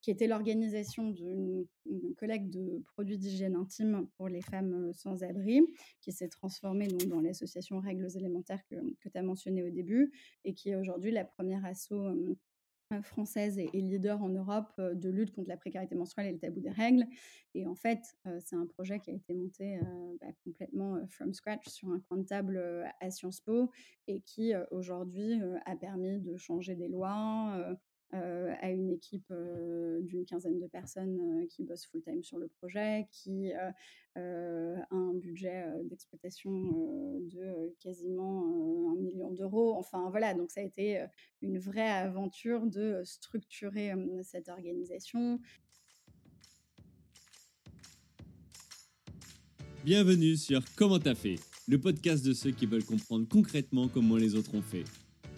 qui était l'organisation d'une collecte de produits d'hygiène intime pour les femmes sans abri, qui s'est transformée donc, dans l'association Règles élémentaires que, que tu as mentionné au début, et qui est aujourd'hui la première asso française et, leader en Europe de lutte contre la précarité menstruelle et le tabou des règles. Et en fait, c'est un projet qui a été monté bah, complètement from scratch sur un coin de table à Sciences Po et qui aujourd'hui a permis de changer des lois, euh, à une équipe euh, d'une quinzaine de personnes euh, qui bossent full-time sur le projet, qui a un budget d'exploitation de quasiment un million d'euros. Enfin voilà, donc ça a été une vraie aventure de structurer cette organisation. Bienvenue sur Comment t'as fait, le podcast de ceux qui veulent comprendre concrètement comment les autres ont fait.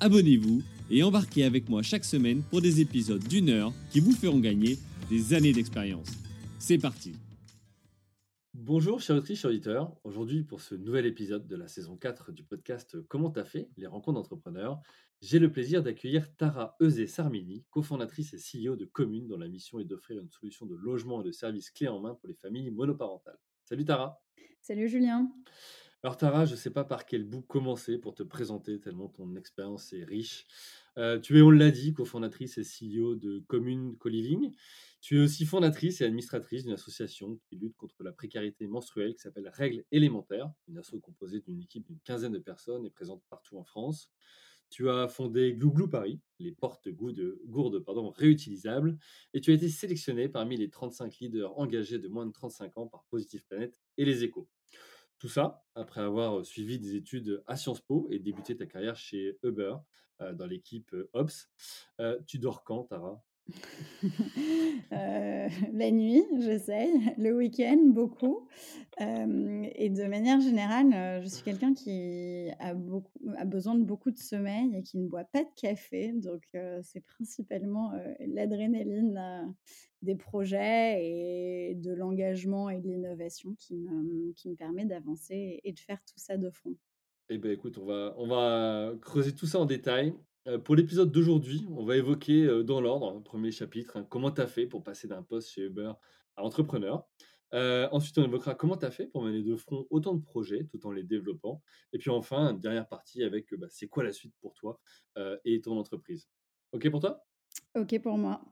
abonnez-vous et embarquez avec moi chaque semaine pour des épisodes d'une heure qui vous feront gagner des années d'expérience. C'est parti Bonjour chers autrices, chers auditeurs. Aujourd'hui pour ce nouvel épisode de la saison 4 du podcast Comment t'as fait Les rencontres d'entrepreneurs, j'ai le plaisir d'accueillir Tara Euzé-Sarmini, cofondatrice et CEO de Commune dont la mission est d'offrir une solution de logement et de services clés en main pour les familles monoparentales. Salut Tara Salut Julien alors Tara, je ne sais pas par quel bout commencer pour te présenter, tellement ton expérience est riche. Euh, tu es, on l'a dit, cofondatrice et CEO de Commune Co-Living. Tu es aussi fondatrice et administratrice d'une association qui lutte contre la précarité menstruelle qui s'appelle Règles élémentaires, une association composée d'une équipe d'une quinzaine de personnes et présente partout en France. Tu as fondé Glouglou Paris, les portes gourdes réutilisables, et tu as été sélectionné parmi les 35 leaders engagés de moins de 35 ans par Positive Planet et les échos. Tout ça, après avoir suivi des études à Sciences Po et débuté ta carrière chez Uber dans l'équipe Ops. tu dors quand, Tara? euh, la nuit, j'essaye. Le week-end, beaucoup. et de manière générale, je suis quelqu'un qui a, besoin de beaucoup de sommeil et qui ne boit pas de café. Donc, c'est principalement l'adrénaline des projets et de l'engagement et de l'innovation qui me, permet d'avancer et de faire tout ça de front. Eh bien, écoute, on va creuser tout ça en détail. Euh, pour l'épisode d'aujourd'hui, on va évoquer euh, dans l'ordre, le premier chapitre, hein, comment tu as fait pour passer d'un poste chez Uber à entrepreneur. Euh, ensuite, on évoquera comment tu as fait pour mener de front autant de projets tout en les développant. Et puis enfin, une dernière partie avec bah, c'est quoi la suite pour toi et ton entreprise. OK pour toi? OK pour moi.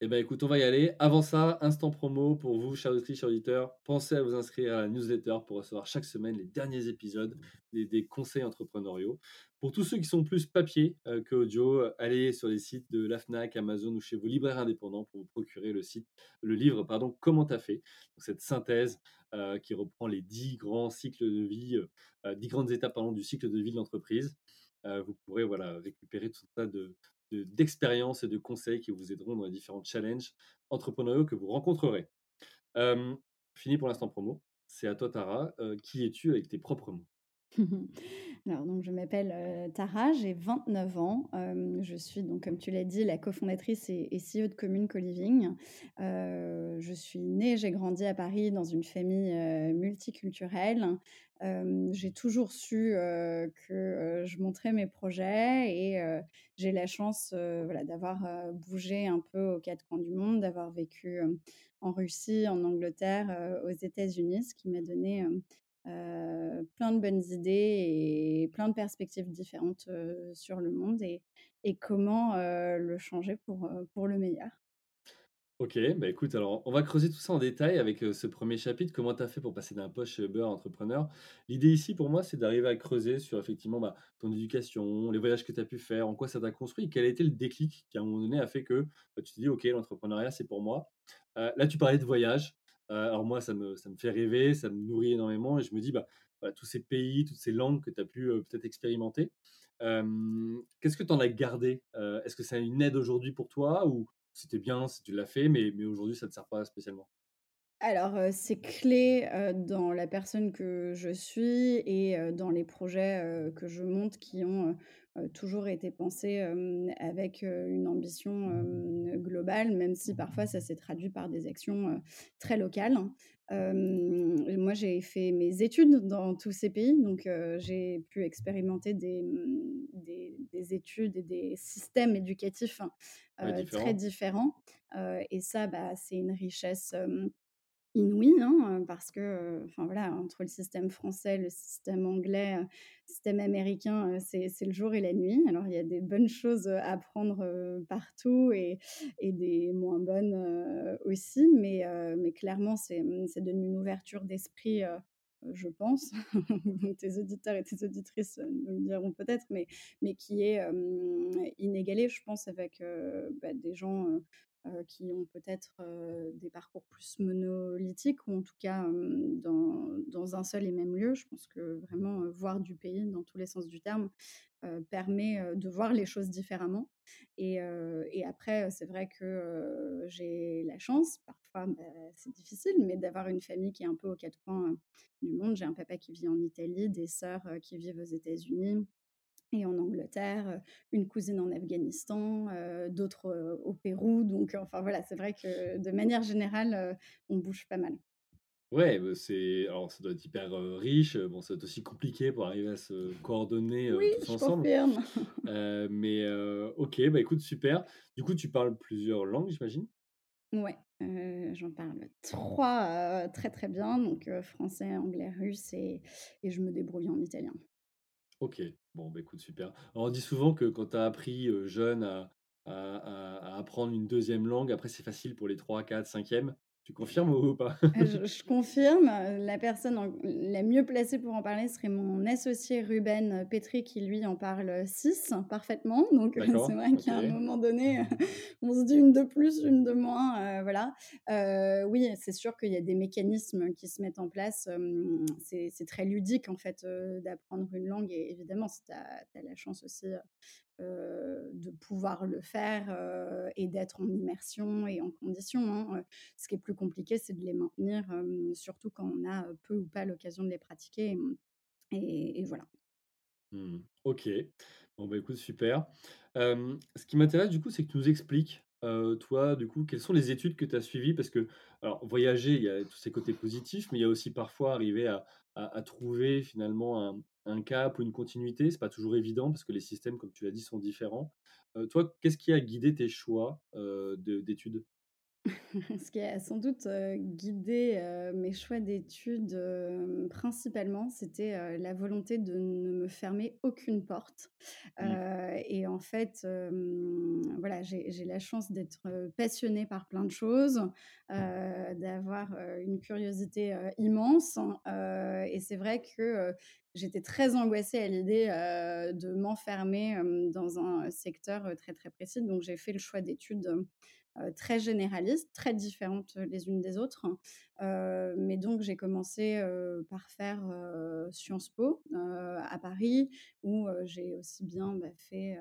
Eh bien, écoute, on va y aller. Avant ça, instant promo pour vous, chers auditrices, chers auditeurs. Pensez à vous inscrire à la newsletter pour recevoir chaque semaine les derniers épisodes des, conseils entrepreneuriaux. Pour tous ceux qui sont plus papier euh, que audio, euh, allez sur les sites de la FNAC, Amazon ou chez vos libraires indépendants pour vous procurer le, site, le livre pardon, Comment t'as fait? Cette synthèse euh, qui reprend les dix grands cycles de vie, dix grandes étapes pardon, du cycle de vie de l'entreprise. vous pourrez voilà, récupérer tout un tas de, d'expériences et de conseils qui vous aideront dans les différents challenges entrepreneuriaux que vous rencontrerez. fini pour l'instant promo. C'est à toi, Tara. qui es-tu avec tes propres mots? Alors, donc, je m'appelle Tara, j'ai 29 ans. je suis, donc, comme tu l'as dit, la cofondatrice et, CEO de Commune Co-Living. je suis née, j'ai grandi à Paris dans une famille multiculturelle j'ai toujours su que je montrais mes projets et j'ai la chance voilà, d'avoir bougé un peu aux quatre coins du monde, d'avoir vécu en Russie, en Angleterre, aux États-Unis, ce qui m'a donné plein de bonnes idées et plein de perspectives différentes sur le monde et, comment le changer pour, pour le meilleur. Ok, bah écoute, alors on va creuser tout ça en détail avec ce premier chapitre. Comment tu as fait pour passer d'un Uber à entrepreneur L'idée ici pour moi, c'est d'arriver à creuser sur effectivement bah, ton éducation, les voyages que tu as pu faire, en quoi ça t'a construit, quel a été le déclic qui à un moment donné a fait que bah, tu te dis, ok, l'entrepreneuriat c'est pour moi. là, tu parlais de voyage. Alors moi, ça me, ça me fait rêver, ça me nourrit énormément et je me dis, bah, tous ces pays, toutes ces langues que tu as pu peut-être expérimenter. Qu'est-ce que tu en as gardé? Est-ce que c'est une aide aujourd'hui pour toi ou c'était bien si tu l'as fait, mais mais aujourd'hui ça te sert pas spécialement? Alors, heu, c'est clé, heu, dans la personne que je suis et heu, dans les projets, heu, que je monte qui ont, heu heu, toujours été pensés, hem, avec, heu, une ambition, hem, globale, même si parfois ça s'est traduit par des actions, heu, très locales. Hem, moi j'ai fait mes études dans tous ces pays, donc heu, j'ai pu expérimenter des, mmh, des des études et des systèmes éducatifs, Ouais, heu, très différent? différents, heu et ça, bah, c'est une richesse, hem Inouïe, hein, parce que, enfin voilà, entre le système français, le système anglais, heu, système américain, c'est c'est le jour et la nuit. Alors il y a des bonnes choses, à apprendre, partout et des moins bonnes, aussi, mais clairement c'est, mmh, ça donne une ouverture d'esprit, je pense. Tes auditeurs et tes auditrices, me le diront peut-être, mais qui est, hem, inégalée, je pense, avec, bah, des gens, qui ont peut-être, heu, des parcours plus monolithiques ou en tout cas, dans dans un seul et même lieu. Je pense que vraiment, heu, voir du pays dans tous les sens du terme, permet, de voir les choses différemment et après, c'est vrai que, j'ai la chance, parfois, bah, c'est difficile, mais d'avoir une famille qui est un peu aux 4 coins, du monde. J'ai un papa qui vit en Italie, des sœurs, qui vivent aux États-Unis et en Angleterre, une cousine en Afghanistan, d'autres, au Pérou. Donc, enfin voilà, c'est vrai que de manière générale, on bouge pas mal. Ouais, bah, c'est alors ça doit être hyper, riche, bon ça doit être aussi compliqué pour arriver à se coordonner, Oui, tous je ensemble. confirme. Mais OK, bah, écoute super. Du coup, tu parles plusieurs langues, j'imagine? Ouais, j'en parle 3 heu, très, très bien, donc français, anglais, russe et et je me débrouille en italien. OK. Bon, bah, écoute, super. On dit souvent que quand tu as appris, heu, jeune à apprendre une deuxième langue, après c'est facile pour les trois, quatre, 5 Tu confirmes ou pas? Ah, je je confirme, la personne en la mieux placée pour en parler serait mon associé Ruben Petri qui lui en parle 6 parfaitement. Donc c'est vrai qu'à un moment donné, on se dit une de plus, une de moins, heu, voilà. Heu, oui, c'est sûr qu'il y a des mécanismes qui se mettent en place, c'est très ludique en fait, d'apprendre une langue et évidemment si tu as la chance aussi, heu, de pouvoir le faire, heu et d'être en immersion et en condition, hein, ce qui est plus compliqué, c'est de les maintenir, surtout quand on a, peu ou pas l'occasion de les pratiquer, et voilà. Mmh. OK. Bon, bah, écoute, super. Ce qui m'intéresse, du coup, c'est que tu nous expliques, toi, du coup, quelles sont les études que tu as suivies? Parce que, alors, voyager, il y a tous ces côtés positifs, mais il y a aussi parfois arriver à trouver finalement un un cap ou une continuité. C'est pas toujours évident parce que les systèmes, comme tu l'as dit, sont différents. Heu, toi, qu'est-ce qui a guidé tes choix, de d'études? Ce qui a sans doute, guidé, mes choix d'études, principalement, c'était, la volonté de ne me fermer aucune porte. Mmh. Et en fait, voilà, j'ai la chance d'être, passionnée par plein de choses, d'avoir, une curiosité, immense, heu et c'est vrai que, j'étais très angoissée à l'idée, de m'enfermer, dans un secteur, très, très précis. Donc j'ai fait le choix d'études, très généralistes, très différentes les unes des autres. Mais donc j'ai commencé, par faire, Sciences Po, à Paris où, j'ai aussi bien, bah, fait,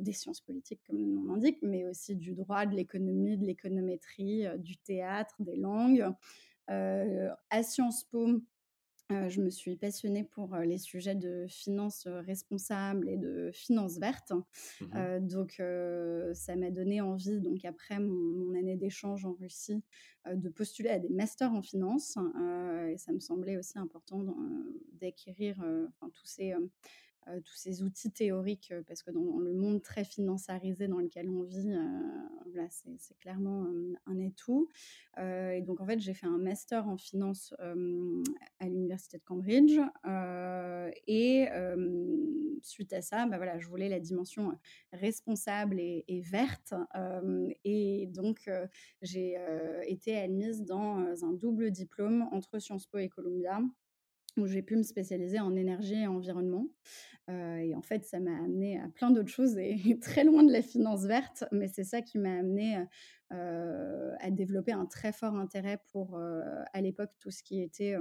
des sciences politiques comme le nom l'indique, mais aussi du droit, de l'économie, de l'économétrie, du théâtre, des langues. À Sciences Po Heu, je me suis passionnée pour, heu, les sujets de finances, heu, responsables et de finances vertes. Mmh donc ça m'a donné envie, donc après mon mon année d'échange en Russie, de postuler à des masters en finance, et ça me semblait aussi important d'acquérir, tous ces, heu, tous ces outils théoriques, heu, parce que dans le monde très financiarisé dans lequel on vit, heu, voilà, c'est clairement, hem, un atout. Et donc en fait, j'ai fait un master en finance, à l'université de Cambridge, et suite à ça, bah, voilà, je voulais la dimension, responsable et et verte, et donc j'ai, été admise dans, un double diplôme entre Sciences Po et Columbia où j'ai pu me spécialiser en énergie et environnement. Heu et en fait, ça m'a amené à plein d'autres choses et très loin de la finance verte, mais c'est ça qui m'a amené heu a développé un très fort intérêt pour, à l'époque, tout ce qui était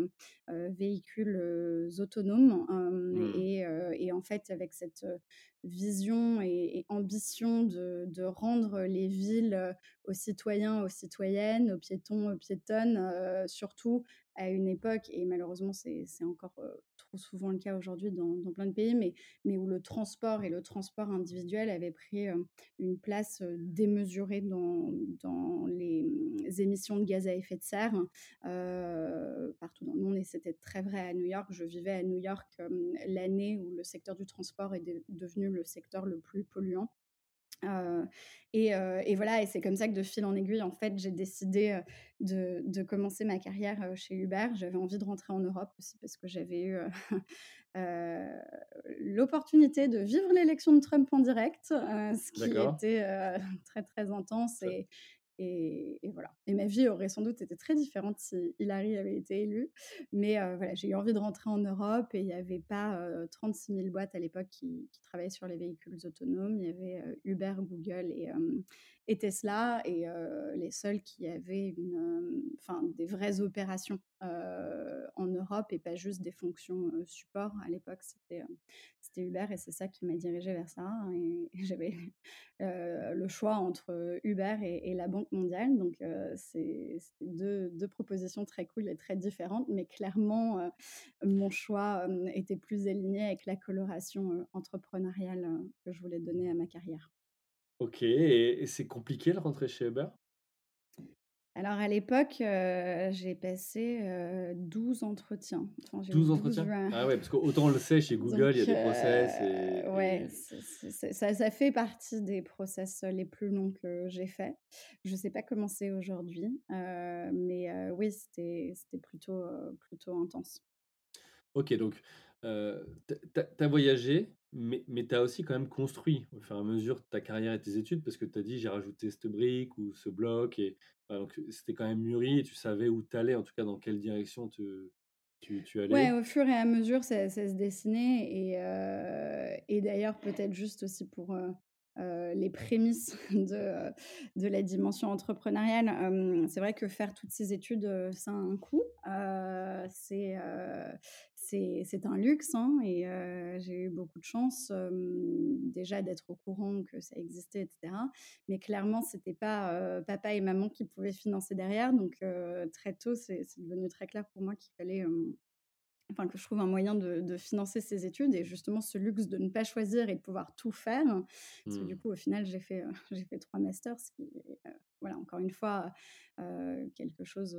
véhicules autonomes. Mmh. Et, et, en fait, avec cette vision et, ambition de, de, rendre les villes aux citoyens, aux citoyennes, aux piétons, aux piétonnes, surtout à une époque, et malheureusement c'est encore souvent le cas aujourd'hui dans, plein de pays, mais, où le transport et le transport individuel avaient pris une place démesurée dans, dans les, mmh, émissions de gaz à effet de serre partout dans le monde, et c'était très vrai à New York. Je vivais à New York l'année où le secteur du transport est devenu le secteur le plus polluant. Euh, et, euh, et, voilà, et c'est comme ça que de fil en aiguille, en fait, j'ai décidé euh, de, de, commencer ma carrière chez Uber. J'avais envie de rentrer en Europe aussi parce que j'avais eu l'opportunité de vivre l'élection de Trump en direct, ce qui était très très intense et, et, voilà. Et ma vie aurait sans doute été très différente si Hillary avait été élue. Mais voilà, j'ai eu envie de rentrer en Europe et il n'y avait pas 36 000 boîtes à l'époque qui, travaillaient sur les véhicules autonomes. Il y avait Uber, Google et, et Tesla, et les seuls qui avaient enfin, des vraies opérations en Europe et pas juste des fonctions support. À l'époque, c'était Uber et c'est ça qui m'a dirigée vers ça. Et, j'avais le choix entre Uber et, la Banque mondiale. Donc, c'est deux, deux, propositions très cool et très différentes, mais clairement, mon choix était plus aligné avec la coloration entrepreneuriale que je voulais donner à ma carrière. OK et c'est compliqué de rentrer chez Uber? Alors à l'époque, j'ai passé, 12 entretiens. Enfin, 12 entretiens? Ah ouais, parce qu'autant on le sait, chez Google, il y a des process et ouais, ça ça fait partie des process, les plus longs que j'ai faits. Je sais pas comment c'est aujourd'hui, mais oui, c'était c'était plutôt, plutôt intense. OK, donc tu as voyagé, mais, mais tu as aussi quand même construit au fur et à mesure ta carrière et tes études, parce que tu as dit j'ai rajouté cette brique ou ce bloc, et donc c'était quand même mûri et tu savais où tu allais, en tout cas dans quelle direction tu, tu allais. Ouais, au fur et à mesure, ça, se dessinait. Et, et d'ailleurs, peut-être juste aussi pour les prémices de, de la dimension entrepreneuriale, c'est vrai que faire toutes ces études, ça a un coût. c'est c'est un luxe hein, et j'ai eu beaucoup de chance déjà d'être au courant que ça existait, etc. Mais clairement, c'était pas papa et maman qui pouvaient financer derrière. Donc très tôt, c'est devenu très clair pour moi qu'il fallait enfin que je trouve un moyen de, financer ces études et justement ce luxe de ne pas choisir et de pouvoir tout faire. Parce que du mmh. coup, au final, j'ai fait, j'ai fait trois masters, ce qui est, voilà, encore une fois, quelque chose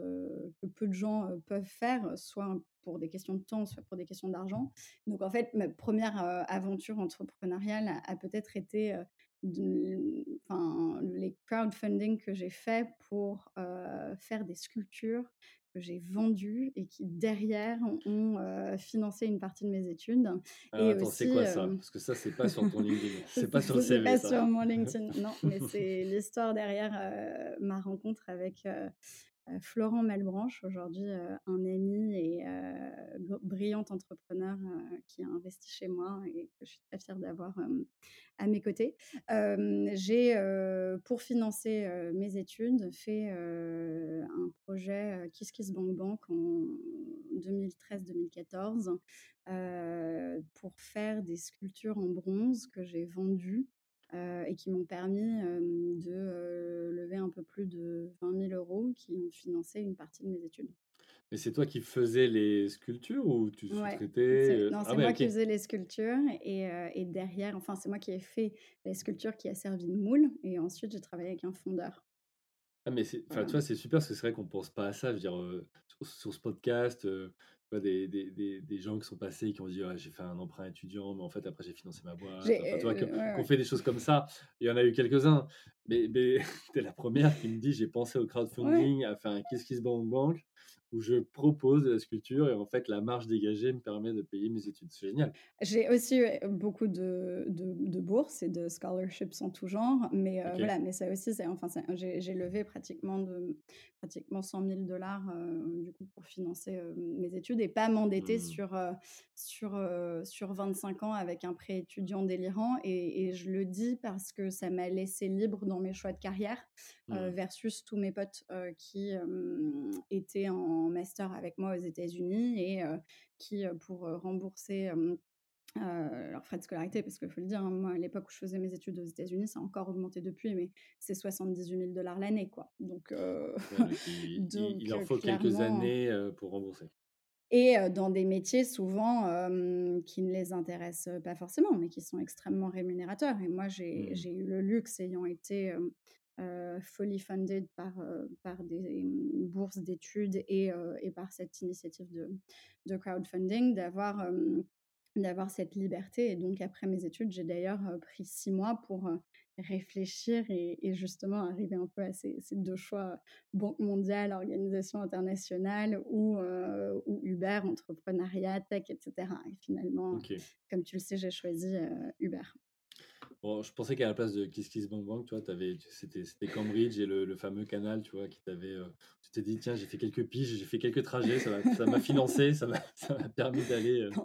que peu de gens peuvent faire, soit pour des questions de temps, soit pour des questions d'argent. Donc en fait, ma première aventure entrepreneuriale a, a peut-être été enfin, les crowdfunding que j'ai fait pour faire des sculptures que j'ai vendues et qui derrière ont financé une partie de mes études. et attends, c'est quoi ça? Parce que ça, c'est pas sur ton LinkedIn. C'est pas sur le CV. Pas sur mon LinkedIn, non. Mais c'est l'histoire derrière ma rencontre avec Florent Malbranche, aujourd'hui un ami et brillant entrepreneur qui a investi chez moi et que je suis très fière d'avoir à mes côtés. J'ai, pour financer mes études, fait un projet Kiss Kiss Bank Bank en 2013-2014 pour faire des sculptures en bronze que j'ai vendues et qui m'ont permis de lever un peu plus de 20 000 euros qui ont financé une partie de mes études. Mais c'est toi qui faisais les sculptures ou tu sous-traitais Non, c'est ah moi qui faisais les sculptures et, et derrière, enfin, c'est moi qui ai fait les sculptures qui a servi de moule et ensuite j'ai travaillé avec un fondeur. Ah, mais c'est, tu vois, c'est super parce que c'est vrai qu'on pense pas à ça. Je veux dire, sur, ce podcast, des, des, des, des, gens qui sont passés qui ont dit j'ai fait un emprunt étudiant, mais en fait après j'ai financé ma boîte. Enfin, tu vois, qu'on fait des choses comme ça. Il y en a eu quelques-uns. Mais, mais tu es la première qui me dit j'ai pensé au crowdfunding, à faire un Kiss Kiss Bank Bank où je propose de la sculpture et en fait la marge dégagée me permet de payer mes études. C'est génial. J'ai aussi eu beaucoup de, de, bourses et de scholarships en tout genre, mais voilà, mais ça aussi, enfin, j'ai levé pratiquement, de, pratiquement 100 000 dollars du coup pour financer mes études et pas m'endetter Mmh. sur, sur, sur 25 ans avec un prêt étudiant délirant et et je le dis parce que ça m'a laissée libre dans mes choix de carrière, Mmh. versus tous mes potes, qui, étaient en master avec moi aux États-Unis et heu, qui, heu, pour, heu, rembourser, heu, leurs frais de scolarité parce qu'il faut le dire, hein, moi à l'époque où je faisais mes études aux États-Unis, ça a encore augmenté depuis, mais c'est 78 000 l'année quoi. Donc il donc leur faut quelques années, pour rembourser. et dans des métiers souvent, qui ne les intéressent, pas forcément, mais qui sont extrêmement rémunérateurs et moi j'ai Mmh. eu le luxe ayant été, fully funded par, heu, par des, bourses d'études et heu et par cette initiative de de crowdfunding d'avoir, d'avoir cette liberté. Et donc après mes études, j'ai d'ailleurs, pris 6 mois pour, réfléchir et et justement arriver un peu à ces ces 2 choix, Banque mondiale, organisation internationale ou, ou Uber, entrepreneuriat, tech et cetera. Et finalement, comme tu le sais, j'ai choisi, Uber. Bon, je pensais qu'à la place de Kiss Kiss Bang Bang, tu vois, c'était c'était Cambridge et le le fameux canal, tu vois, qui t'avait, heu, tu t'es dit: «Tiens, j'ai fait quelques piges, j'ai fait quelques trajets, ça m'a ça m'a financé, ça m'a ça m'a permis d'aller, heu» Non.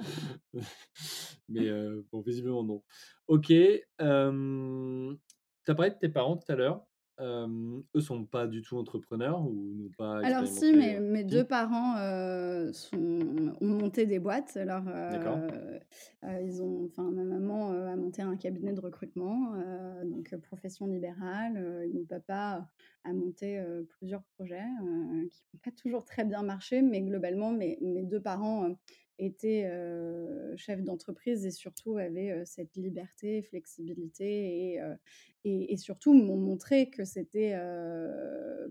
mais heu, bon, visiblement non. OK, tu as parlé de tes parents tout à l'heure. Hem, eux sont pas du tout entrepreneurs ou n'ont pas Alors si, expérimenté, mes heu mes 2 si? parents, heu, sont ont monté des boîtes. Alors, D'accord. heu heu, ils ont enfin, ma maman, heu, a monté un cabinet de recrutement, heu, donc heu, profession libérale, heu, et mon papa a monté, heu, plusieurs projets, heu, qui n'ont pas toujours très bien marché, mais globalement, mes mes 2 parents, heu, étaient, heu, chefs d'entreprise et surtout avaient, heu, cette liberté, flexibilité et heu et et surtout m'ont montré que c'était,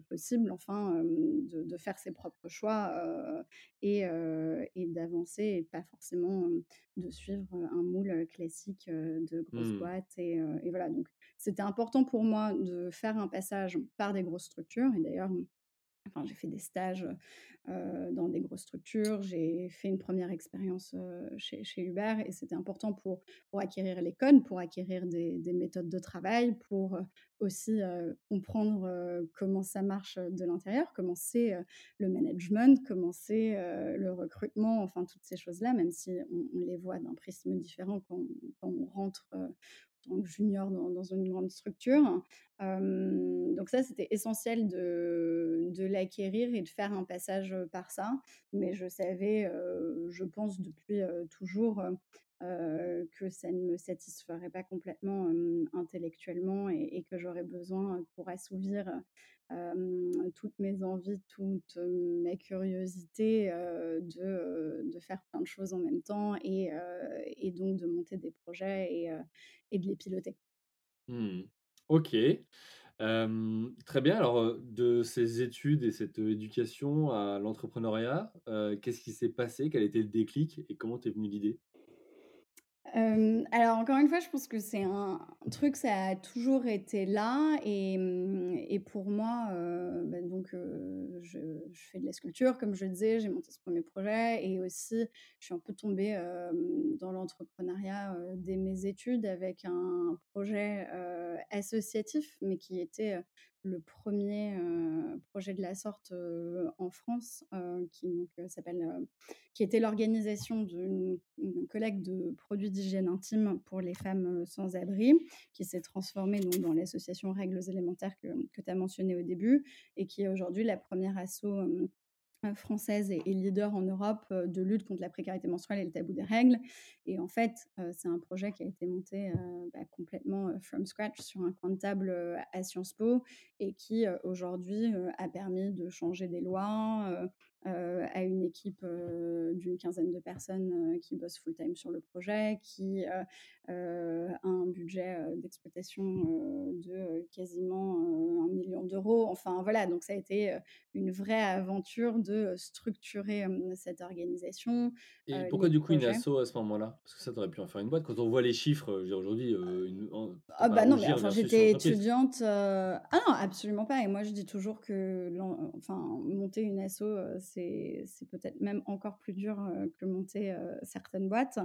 possible enfin, de de faire ses propres choix, et d'avancer et pas forcément, de suivre, un moule, classique, de grosses Mmh. boîtes et voilà donc c'était important pour moi de faire un passage par des grosses structures et d'ailleurs, enfin j'ai fait des stages, heu, dans des grosses structures. J'ai fait une première expérience, heu, chez chez Uber et c'était important pour pour acquérir les codes, pour acquérir des des méthodes de travail, pour, heu, aussi, comprendre, comment ça marche, de l'intérieur, comment c'est, le management, comment c'est, le recrutement, enfin toutes ces choses-là, même si on les voit d'un prisme différent quand on rentre, tant que junior dans une grande structure. Donc ça, c'était essentiel de l'acquérir et de faire un passage, par ça. Mais je savais, je pense depuis, toujours, que ça ne me satisferait pas complètement, intellectuellement et que j'aurais besoin, pour assouvir, toutes mes envies, toute, heu, ma curiosité, heu, de, de faire plein de choses en même temps et et donc de monter des projets et et de les piloter. Mmh. OK. Très bien. Alors, de ces études et cette, éducation à l'entrepreneuriat, qu'est-ce qui s'est passé? Quel été le déclic et comment t'es venue l'idée? Hem, alors encore une fois, je pense que c'est un truc, ça a toujours été là et pour moi, heu, bah, donc heu, je je fais de la sculpture, comme je le disais, j'ai monté ce premier projet et aussi je suis un peu tombée, dans l'entrepreneuriat, dès mes études avec un projet, associatif, mais qui était, le premier er projet de la sorte, en France, qui s'appelle, qui était l'organisation d'une une collecte de produits d'hygiène intime pour les femmes, sans abri, qui s'est transformée donc dans l'association Règles élémentaires que que tu as mentionné au début et qui est aujourd'hui la première asso, française et leader en Europe, heu, de lutte contre la précarité menstruelle et le tabou des règles. Et en fait, heu, c'est un projet qui a été monté, bah, complètement, from scratch sur un coin de table, à Sciences Po et qui, aujourd'hui, a permis de changer des lois, à une équipe, d'une quinzaine de personnes, qui bossent full time sur le projet, qui, a un budget, d'exploitation, de, quasiment, 1 000 000 Enfin voilà, donc ça a été, une vraie aventure de, structurer, cette organisation, Et pourquoi du coup une asso à ce moment-là? Parce que ça, tu aurais pu en faire une boîte. Quand on voit les chiffres, aujourd'hui, une Ah bah, non, mais enfin, j'étais étudiante, ah non, absolument pas et moi je dis toujours que enfin, monter une asso, c'est peut-être même encore plus dur que monter certaines boîtes.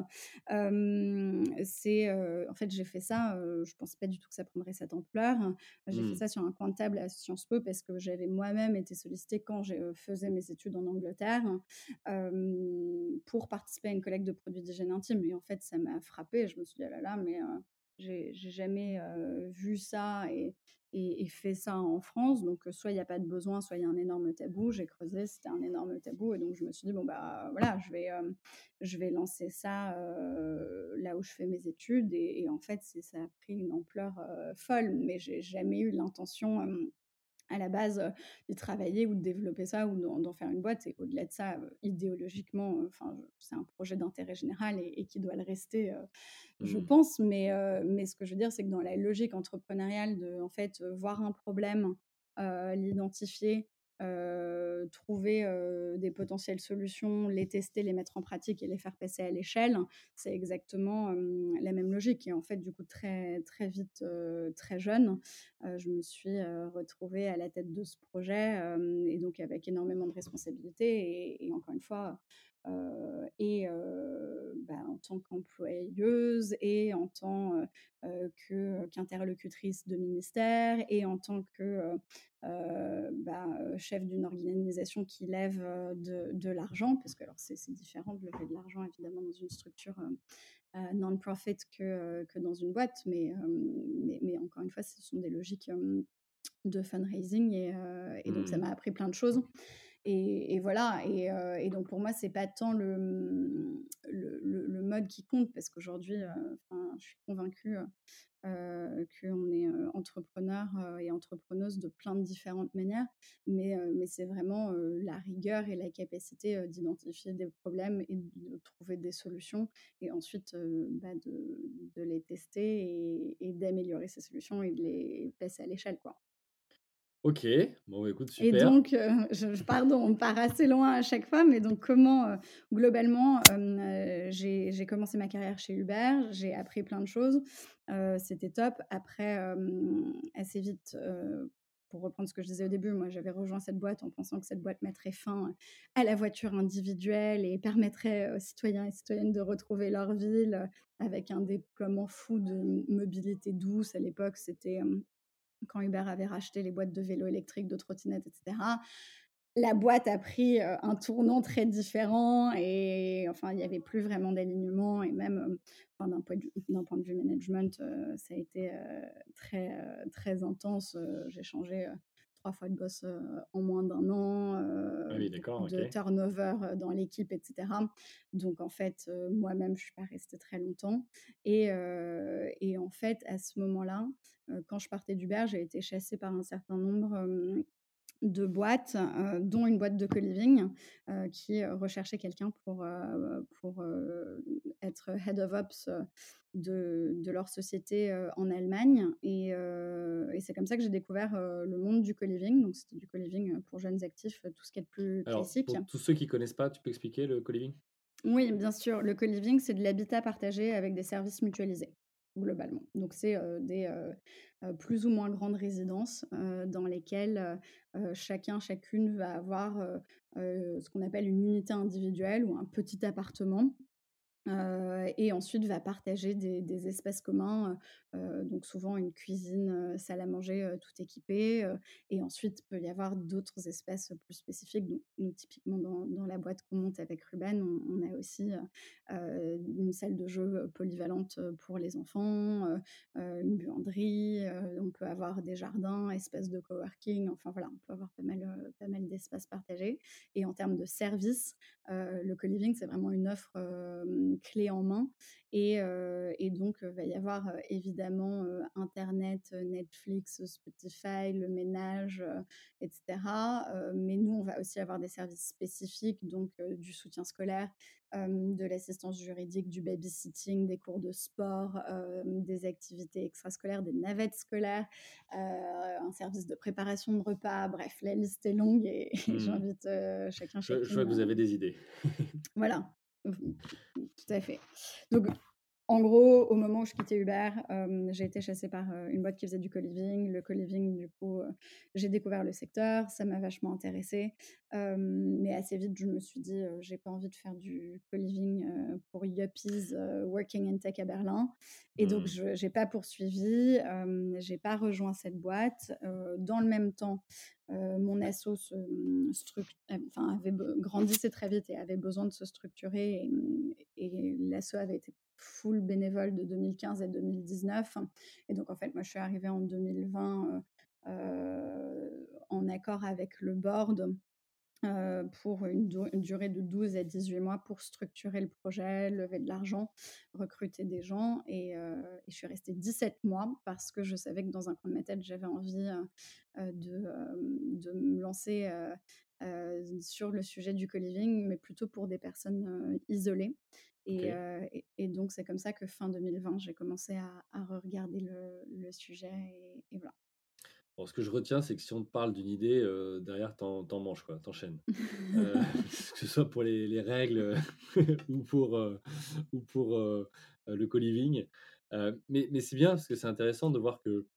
c'est en fait, j'ai fait ça, je ne pensais pas du tout que ça prendrait cette ampleur. J'ai fait Mmh. ça sur un coin de table à Sciences Po parce que j'avais moi-même été sollicitée quand je faisais mes études en Angleterre pour participer à une collecte de produits d'hygiène intime. Et en fait, ça m'a frappée. Je me suis dit, ah là là, mais j'ai jamais vu ça et, fait ça en France. Donc, soit il n'y a pas de besoin, soit il y a un énorme tabou. J'ai creusé, c'était un énorme tabou. Et donc, je me suis dit, bon, bah voilà, je vais, je vais lancer ça là où je fais mes études. Et, et en fait, ça a pris une ampleur folle, mais j'ai jamais eu l'intention à la base euh, de travailler ou de développer ça ou d'en faire une boîte. Et au-delà de ça, euh, idéologiquement, enfin, c'est un projet d'intérêt général et, et, qui doit le rester, euh, je Mmh. pense. Mais, euh, mais ce que je veux dire, c'est que dans la logique entrepreneuriale de en fait voir un problème, l'identifier, euh, trouver euh, des potentielles solutions, les tester, les mettre en pratique et les faire passer à l'échelle, c'est exactement la même logique. Et en fait, du coup, très, très vite, euh, très jeune, je me suis retrouvée à la tête de ce projet et donc avec énormément de responsabilités. Et encore une fois, euh, et euh, bah, en tant qu'employeuse et en tant euh, que, qu'interlocutrice de ministère et en tant que bah, chef d'une organisation qui lève de, de l'argent, parce que alors c'est, différent de lever de l'argent évidemment dans une structure non-profit que, que dans une boîte, mais, mais, mais, encore une fois, ce sont des logiques de fundraising et, et donc ça Mmh. m'a appris plein de choses. Et, voilà, et, euh, et, donc pour moi, c'est pas tant le, le, mode qui compte, parce qu'aujourd'hui, euh, je suis convaincue euh, qu'on est entrepreneur et entrepreneuse de plein de différentes manières, mais, c'est vraiment la rigueur et la capacité d'identifier des problèmes et de trouver des solutions, et ensuite bah, de, de, les tester et, et d'améliorer ces solutions et de les passer à l'échelle, quoi. Ok, bon écoute, Et super. donc, euh, je, pardon, on part assez loin à chaque fois, mais donc comment, euh, globalement, euh, j'ai commencé ma carrière chez Uber, j'ai appris plein de choses, c'était top. Après, assez vite, pour reprendre ce que je disais au début, moi j'avais rejoint cette boîte en pensant que cette boîte mettrait fin à la voiture individuelle et permettrait aux citoyens et citoyennes de retrouver leur ville avec un déploiement fou de mobilité douce. À l'époque, c'était quand Uber avait racheté les boîtes de vélos électriques, de trottinettes, etc. La boîte a pris un tournant très différent et enfin, il n'y avait plus vraiment d'alignement et même enfin, d'un point, point, de vue management, euh, ça a été euh, très, euh, très intense. J'ai changé trois fois de boss en moins d'un an, ah oui, de okay. turnover dans l'équipe, etc. Donc en fait, moi-même, je ne suis pas restée très longtemps. Et, et en fait, à ce moment-là, quand je partais d'Uber, j'ai été chassée par un certain nombre de boîtes, euh, dont une boîte de co-living euh, qui recherchait quelqu'un pour, euh, pour être head of ops de, de leur société en Allemagne. Et, et c'est comme ça que j'ai découvert le monde du co-living. Donc, c'était du co-living pour jeunes actifs, tout ce qui est de plus Alors, classique. pour tous ceux qui ne connaissent pas, tu peux expliquer le co-living? Oui, bien sûr. Le co-living, c'est de l'habitat partagé avec des services mutualisés globalement. Donc, c'est des plus ou moins grandes résidences dans lesquelles chacun, chacune va avoir ce qu'on appelle une unité individuelle ou un petit appartement et ensuite va partager des, espaces communs, donc souvent une cuisine, salle à manger tout équipée. et ensuite, peut y avoir d'autres espaces plus spécifiques. Donc, nous, typiquement, dans, la boîte qu'on monte avec Ruben, on, on a aussi une salle de jeu polyvalente pour les enfants, une buanderie, on peut avoir des jardins, espaces de coworking. Enfin, voilà, on peut avoir pas mal, pas mal d'espaces partagés. Et en termes de services, le co-living, c'est vraiment une offre clé en main. Et, et donc, il va y avoir évidemment Internet, Netflix, Spotify, le ménage, etc. mais nous, on va aussi avoir des services spécifiques, donc du soutien scolaire, de l'assistance juridique, du babysitting, des cours de sport, des activités extrascolaires, des navettes scolaires, un service de préparation de repas. Bref, la liste est longue et, Mmh. j'invite chacun, Je, vois que vous avez des idées. voilà, tout à fait. Donc, En gros, au moment où je quittais Uber, euh, j'ai été chassée par euh, une boîte qui faisait du co-living. Le co-living, du coup, euh, j'ai découvert le secteur, ça m'a vachement intéressée. mais assez vite, je me suis dit, j'ai pas envie de faire du co-living pour yuppies working in tech à Berlin. Et donc, Mmh. je n'ai pas poursuivi, j'ai pas rejoint cette boîte. dans le même temps, mon asso se, enfin, avait grandissait très vite et avait besoin de se structurer. Et, et l'asso avait été full bénévole de 2015 à 2019. Et donc, en fait, moi, je suis arrivée en 2020 euh, euh, en accord avec le board euh, pour une, durée de 12 à 18 mois pour structurer le projet, lever de l'argent, recruter des gens. Et, je suis restée 17 mois parce que je savais que dans un coin de ma tête, j'avais envie de, de, me lancer sur le sujet du co-living, mais plutôt pour des personnes isolées. Et, euh, et, et, donc, c'est comme ça que fin 2020, j'ai commencé à, à re-regarder le, le, sujet. Et, et voilà. Bon, ce que je retiens, c'est que si on te parle d'une idée, euh, derrière, t'en, t'en manges, quoi, t'enchaînes. euh, que ce soit pour les, les règles ou pour, ou pour le co-living. mais, mais c'est bien parce que c'est intéressant de voir que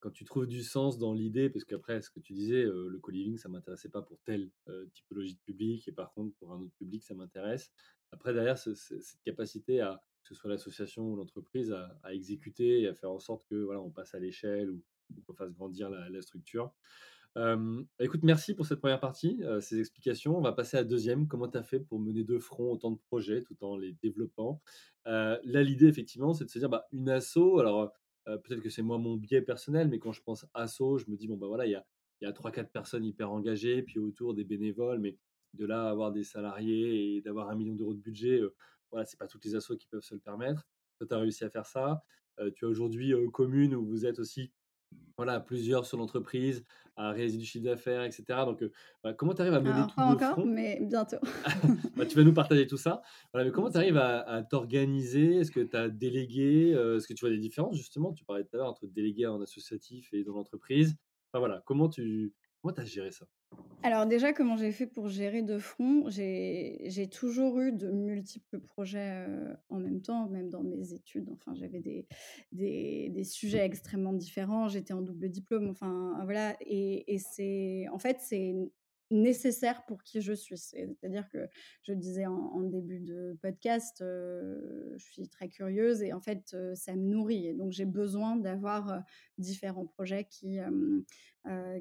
quand tu trouves du sens dans l'idée, parce qu'après, ce que tu disais, le co-living, ça m'intéressait pas pour telle typologie de public, et par contre, pour un autre public, ça m'intéresse. Après, derrière, cette capacité à, que ce soit l'association ou l'entreprise, à, exécuter et à faire en sorte que voilà, on passe à l'échelle ou, qu'on fasse grandir la, structure. Écoute, merci pour cette première partie, ces explications. On va passer à la deuxième. Comment tu as fait pour mener de front autant de projets tout en les développant? Là, l'idée, effectivement, c'est de se dire, bah, une asso, alors peut-être que c'est moi mon biais personnel, mais quand je pense asso, je me dis, bon, bah voilà, il y a, y a 3-4 personnes hyper engagées, puis autour des bénévoles, mais de là à avoir des salariés et d'avoir un million d'euros de budget, voilà, c'est pas toutes les assos qui peuvent se le permettre. Toi, tu as réussi à faire ça. tu as aujourd'hui commune où vous êtes aussi voilà, plusieurs sur l'entreprise, à réaliser du chiffre d'affaires, etc. Donc, euh, bah, comment tu arrives à mener Alors, tout pas encore, front? mais bientôt. bah, Tu vas nous partager tout ça. Voilà, mais comment tu arrives à, à t'organiser? Est-ce que tu as délégué euh, Est-ce que tu vois des différences, justement? Tu parlais tout à l'heure entre délégué en associatif et dans l'entreprise. Enfin, voilà, comment tu comment as géré ça? Alors déjà, comment j'ai fait pour gérer de front? J'ai toujours eu de multiples projets en même temps, même dans mes études. Enfin, j'avais des, sujets extrêmement différents. J'étais en double diplôme. Enfin, voilà. Et c'est en fait, c'est nécessaire pour qui je suis. C'est-à-dire que je disais en, début de podcast, je suis très curieuse et en fait, ça me nourrit. Donc, j'ai besoin d'avoir différents projets qui,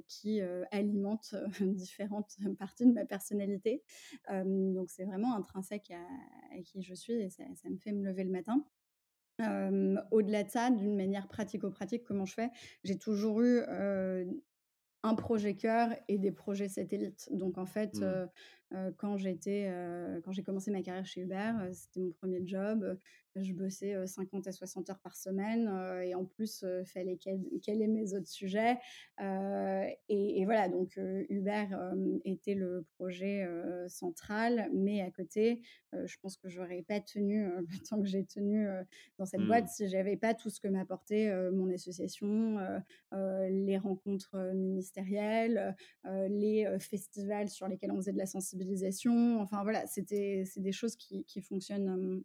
qui alimentent différentes parties de ma personnalité. donc, c'est vraiment intrinsèque à, à, qui je suis et ça, me fait me lever le matin. Au-delà de ça, d'une manière pratico-pratique, comment je fais? J'ai toujours eu un projet cœur et des projets satellites. Donc en fait, Mmh. euh, euh, quand j'étais, euh, quand j'ai commencé ma carrière chez Uber, c'était mon premier job. Je bossais euh, 50 à 60 heures par semaine et en plus, il fallait quel est mes autres sujets. Et, et, voilà, donc Uber était le projet central, mais à côté, je pense que j'aurais pas tenu le temps que j'ai tenu dans cette Mmh. boîte si j'avais pas tout ce que m'apportait mon association, les rencontres ministérielles, les festivals sur lesquels on faisait de la sensibilisation. Enfin voilà, c'était c'est des choses qui, qui fonctionnent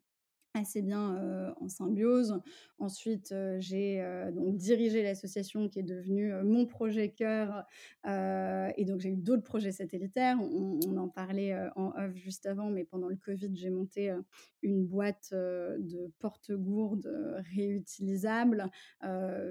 assez bien en symbiose. Ensuite, j'ai donc dirigé l'association qui est devenue mon projet cœur. et donc, j'ai eu d'autres projets satellitaires. On, on en parlait en off juste avant, mais pendant le Covid, j'ai monté une boîte de porte-gourdes réutilisables.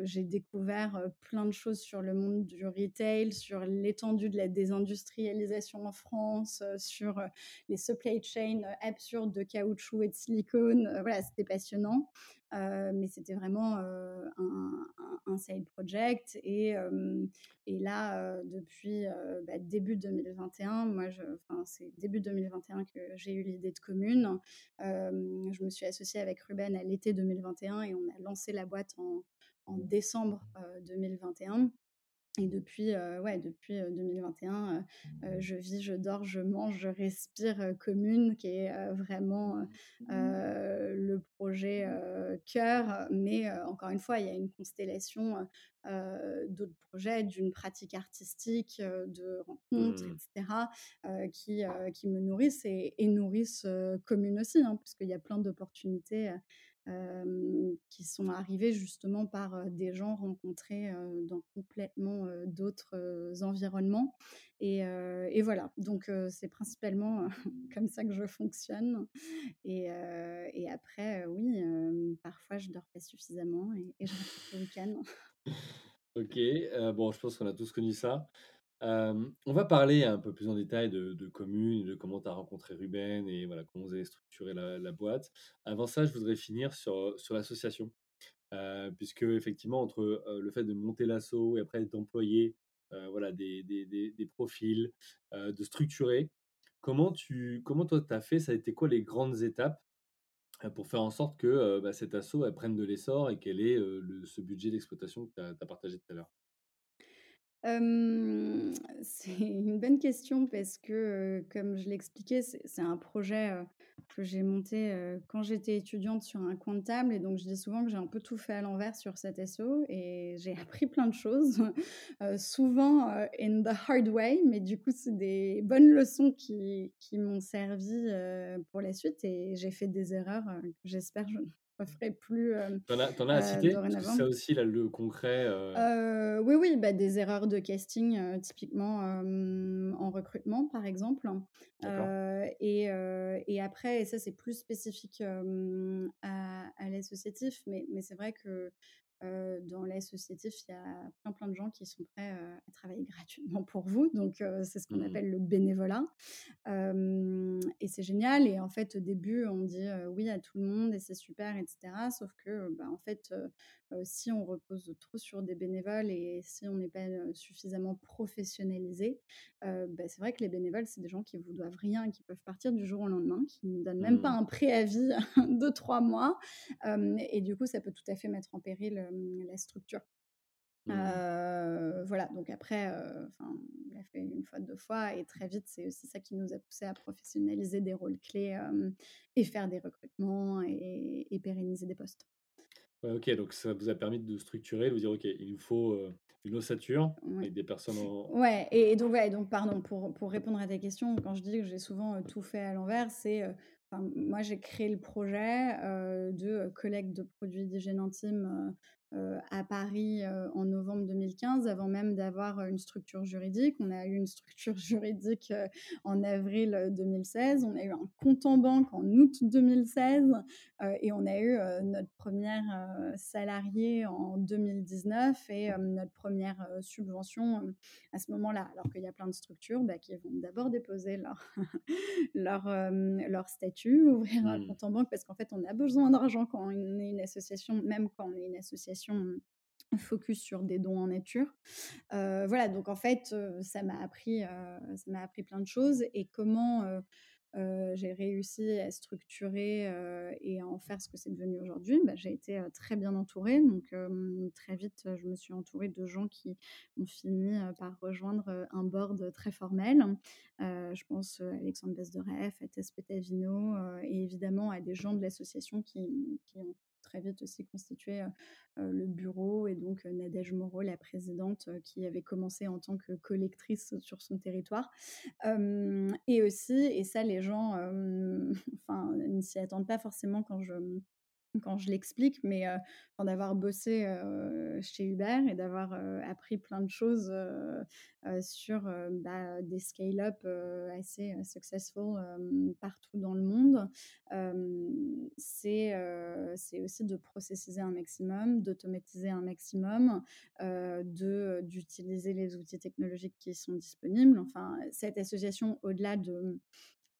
j'ai découvert plein de choses sur le monde du retail, sur l'étendue de la désindustrialisation en France, sur les supply chains absurdes de caoutchouc et de silicone voilà, c'était passionnant. Euh, mais c'était vraiment euh, un, un, un, side project. Et, euh, et là, depuis bah, début 2021, moi, c'est début 2021 que j'ai eu l'idée de commune. je me suis associée avec Ruben à l'été 2021 et on a lancé la boîte en, en décembre 2021. Et depuis, euh, ouais, depuis 2021, euh, je vis, je dors, je mange, je respire euh, commune, qui est vraiment le projet cœur. Mais encore une fois, il y a une constellation d'autres projets, d'une pratique artistique, de rencontres, Mmh. etc., qui, qui me nourrissent et, et nourrissent commune aussi, hein, parce qu'il y a plein d'opportunités qui sont arrivées justement par des gens rencontrés dans complètement d'autres environnements. Et, voilà, donc c'est principalement comme ça que je fonctionne. Et, après, oui, parfois je dors pas suffisamment et, et je rentre le week-end. Ok, bon, je pense qu'on a tous connu ça. On va parler un peu plus en détail de, de communes, de comment tu as rencontré Ruben et voilà, comment vous avez structuré la, boîte. Avant ça, je voudrais finir sur, sur l'association. puisque effectivement, entre le fait de monter l'asso et après d'employer voilà, des, des, des, profils, de structurer, comment, tu, comment toi tu as fait Ça a été quoi les grandes étapes pour faire en sorte que bah, cet asso elle prenne de l'essor et qu'elle ait le, ce budget d'exploitation que tu as, partagé tout à l'heure? c'est une bonne question parce que, comme je l'expliquais, c'est un projet, que j'ai monté, quand j'étais étudiante sur un coin de table et donc je dis souvent que j'ai un peu tout fait à l'envers sur cet SO et j'ai appris plein de choses, souvent, in the hard way, mais du coup, c'est des bonnes leçons qui qui m'ont servi, pour la suite et j'ai fait des erreurs, que j'espère je ferai plus. Euh, t'en as, en as à citer? Parce ça aussi, là, le concret. Euh... oui, oui, bah, des erreurs de casting, euh, typiquement en recrutement, par exemple. Et, et, après, et ça, c'est plus spécifique à, à l'associatif, mais, mais c'est vrai que dans l'associatif, il y a plein plein de gens qui sont prêts à travailler gratuitement pour vous. Donc c'est ce qu'on mmh. appelle le bénévolat. et c'est génial. Et en fait, au début, on dit oui à tout le monde et c'est super, etc. Sauf que, bah, en fait, si on repose trop sur des bénévoles et si on n'est pas suffisamment professionnalisé, bah, c'est vrai que les bénévoles, c'est des gens qui vous doivent rien, qui peuvent partir du jour au lendemain, qui ne donnent même pas mmh. un préavis de trois mois. et du coup, ça peut tout à fait mettre en péril la structure. Mmh. voilà, donc après, enfin, on l'a fait une fois, deux fois, et très vite, c'est aussi ça qui nous a poussé à professionnaliser des rôles clés et faire des recrutements et, pérenniser des postes. ok, donc ça vous a permis de structurer, de vous dire, ok, il nous faut une ossature et des personnes en... Ouais, et, donc, ouais, donc pardon, pour, pour répondre à ta question, quand je dis que j'ai souvent tout fait à l'envers, c'est moi, j'ai créé le projet de collecte de produits d'hygiène intime euh, à Paris euh, en novembre 2015, avant même d'avoir une structure juridique. On a eu une structure juridique euh, en avril 2016, on a eu un compte en banque en août 2016 et on a eu notre première salariée en 2019 et notre première subvention à ce moment-là. Alors qu'il y a plein de structures bah, qui vont d'abord déposer leur, leur, leur statut, ouvrir un mmh. compte en banque parce qu'en fait, on a besoin d'argent quand on est une association, même quand on est une association focus sur des dons en nature. voilà, donc en fait, ça m'a appris, ça m'a appris plein de choses et comment j'ai réussi à structurer et à en faire ce que c'est devenu aujourd'hui. Bah, j'ai été très bien entourée, donc très vite, je me suis entourée de gens qui ont fini par rejoindre un board très formel. je pense à Alexandre Besderef, à Tess Petavino et évidemment à des gens de l'association qui, qui ont très vite aussi constitué le bureau et donc Nadège Moreau, la présidente, qui avait commencé en tant que collectrice sur son territoire. et aussi, et ça les gens enfin, ne s'y attendent pas forcément quand je quand je l'explique, mais d'avoir bossé chez Uber et d'avoir appris plein de choses sur bah, des scale-up assez successful partout dans le monde, c'est aussi de processiser un maximum, d'automatiser un maximum, d'utiliser les outils technologiques qui sont disponibles. Enfin, cette association, au-delà de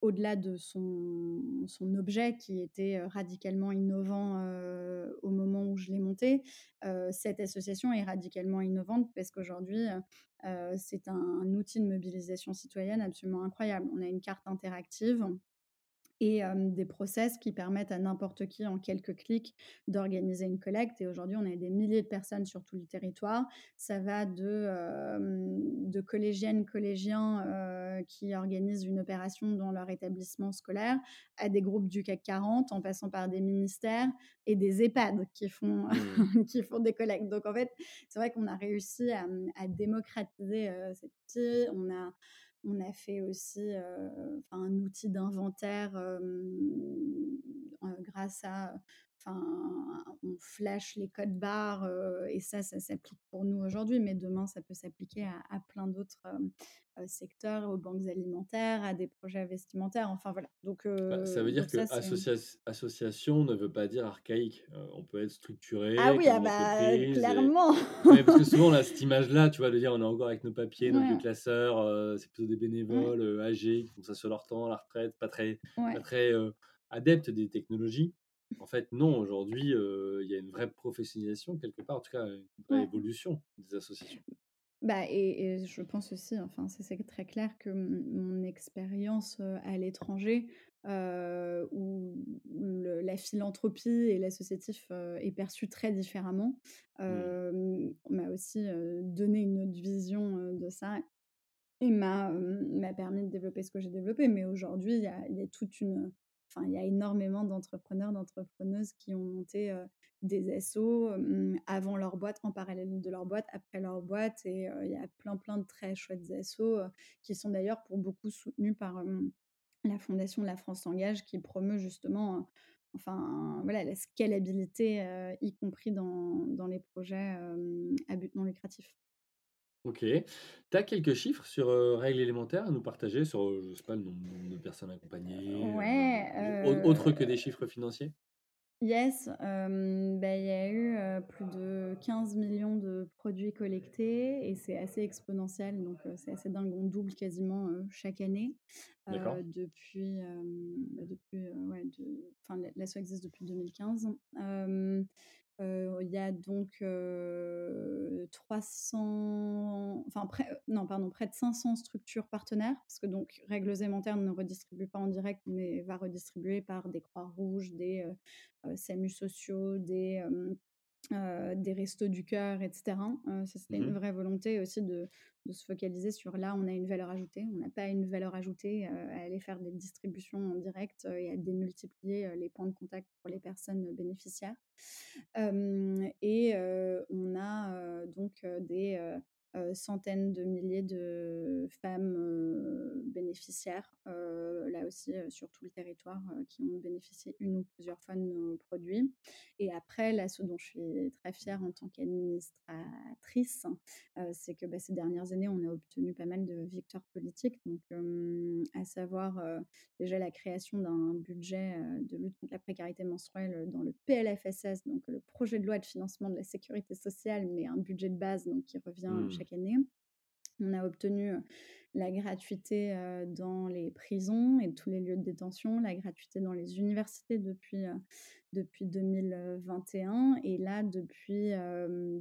au-delà de son, objet qui était radicalement innovant au moment où je l'ai monté, cette association est radicalement innovante parce qu'aujourd'hui, c'est un, outil de mobilisation citoyenne absolument incroyable. On a une carte interactive et des process qui permettent à n'importe qui en quelques clics d'organiser une collecte. Et aujourd'hui, on a des milliers de personnes sur tout le territoire. Ça va de, de collégiennes, collégiens qui organisent une opération dans leur établissement scolaire à des groupes du CAC 40 en passant par des ministères et des EHPAD qui font, mmh. qui font des collectes. Donc en fait, c'est vrai qu'on a réussi à, à démocratiser cet outil. On a on a fait aussi un outil d'inventaire grâce à enfin, on flash les codes barres, heu et ça, ça s'applique pour nous aujourd'hui, mais demain, ça peut s'appliquer à plein d'autres, heu, secteurs, aux banques alimentaires, à des projets vestimentaires, enfin voilà. Donc Bah, ça heu, veut dire que ça, association ne veut pas dire archaïque. Heu, on peut être ah structuré oui, comme ah bah, et clairement! ouais, parce que souvent on a cette image-là, tu vois, de dire: «On est encore avec nos papiers, nos vieux classeurs», heu, c'est plutôt des bénévoles, âgés qui font ça sur leur temps, la retraite, pas très pas très, adeptes des technologies. En fait, non, aujourd'hui, il y a une vraie professionnalisation quelque part, en tout cas, une vraie ouais. évolution des associations. Bah et et je pense aussi, enfin, c'est très clair que mon expérience, à l'étranger, où le la philanthropie et l'associatif, est perçu très différemment, Mmh. m'a aussi, donné une autre vision, de ça et m'a, permis de développer ce que j'ai développé. Mais aujourd'hui, il y y a toute une, enfin, il y a énormément d'entrepreneurs, d'entrepreneuses qui ont monté, des hem, avant leur boîte, en parallèle de leur boîte, après leur boîte et il y a plein, plein de très chouettes heu, qui sont d'ailleurs pour beaucoup soutenus par, la fondation La France s'engage qui promeut justement, enfin, voilà, la scalabilité, y compris dans dans les projets, à but non lucratif. OK. Tu as quelques chiffres sur, heu, Règles élémentaires à nous partager sur, heu, je sais pas, le nombre de personnes accompagnées, heu, Ouais, ou au autre que des heu chiffres financiers? Yes, hem, bah, il y a eu, heu, plus de quinze millions de produits collectés et c'est assez exponentiel donc heu, c'est assez dingue. On double quasiment, heu, chaque année, D'accord. heu, depuis, hem, bah, depuis, heu, ouais, de enfin l l'asso existe depuis 2015. Hem, heu, il y a donc, heu, 300 enfin près non pardon, près de 500 structures partenaires parce que donc Règles Élémentaires ne redistribue pas en direct mais va redistribuer par des Croix-Rouges, des, heu heu, SAMU sociaux, des, heu, des restos du cœur et cetera. Heu, ça, c'était une Mmh vraie volonté aussi de de se focaliser sur là, on a une valeur ajoutée. On n'a pas une valeur ajoutée, heu, à aller faire des distributions en direct, heu, et à démultiplier, les points de contact pour les personnes, bénéficiaires. Et on a, donc des, centaines de milliers de femmes, heu, bénéficiaires, heu, là aussi, sur tout le territoire, qui ont bénéficié une ou plusieurs fois de nos produits et après là, ce dont je suis très fière en tant qu'administratrice, c'est que, bah, ces dernières années, on a obtenu pas mal de victoires politiques donc à savoir, déjà la création d'un budget, de lutte contre la précarité menstruelle, dans le PLFSS, donc le projet de loi de financement de la sécurité sociale, mais un budget de base donc qui revient, Mmh. Chaque année. On a obtenu, la gratuité, dans les prisons et tous les lieux de détention, la gratuité dans les universités depuis, depuis 2021 et là depuis,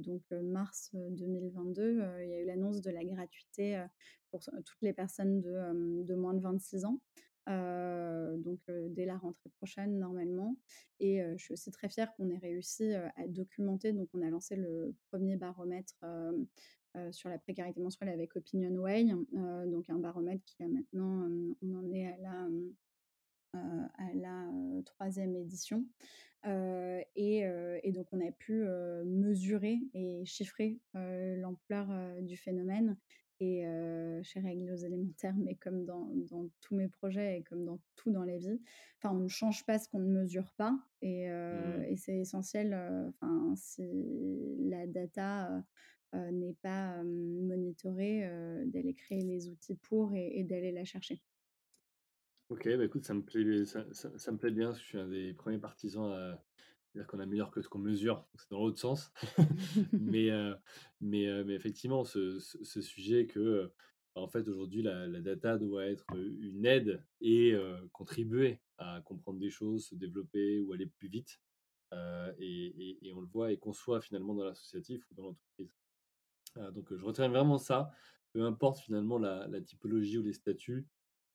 donc mars, heu, 2022, heu, il y a eu l'annonce de la gratuité, pour toutes les personnes de, de moins de 26 ans. Donc dès la rentrée prochaine normalement et je suis aussi très fière qu'on ait réussi, à documenter donc on a lancé le premier baromètre, sur la précarité menstruelle avec OpinionWay, heu, donc un baromètre qui a maintenant, hem, on en est à la, à 3 édition. Et et donc on a pu, mesurer et chiffrer, l'ampleur, du phénomène et heu, chez Règles élémentaires, mais comme dans dans tous mes projets et comme dans tout dans la vie, enfin, on ne change pas ce qu'on ne mesure pas et Mmh. et c'est essentiel, enfin, si la data, n'est pas, hem, monitorée, heu, d'aller créer les outils pour et et d'aller la chercher. OK, bah, écoute, ça me plaît ça ça ça me plaît bien, je suis un des premiers partisans à dire qu'on améliore que ce qu'on mesure, c'est dans l'autre sens. Mais mais mais effectivement, ce ce ce sujet que, en fait, aujourd'hui, la la data doit être, une aide et contribuer à comprendre des choses, se développer ou aller plus vite, heu et et et on le voit et qu'on soit finalement dans l'associatif ou dans l'entreprise. Donc heu, je retiens vraiment ça, peu importe finalement la typologie ou les statuts,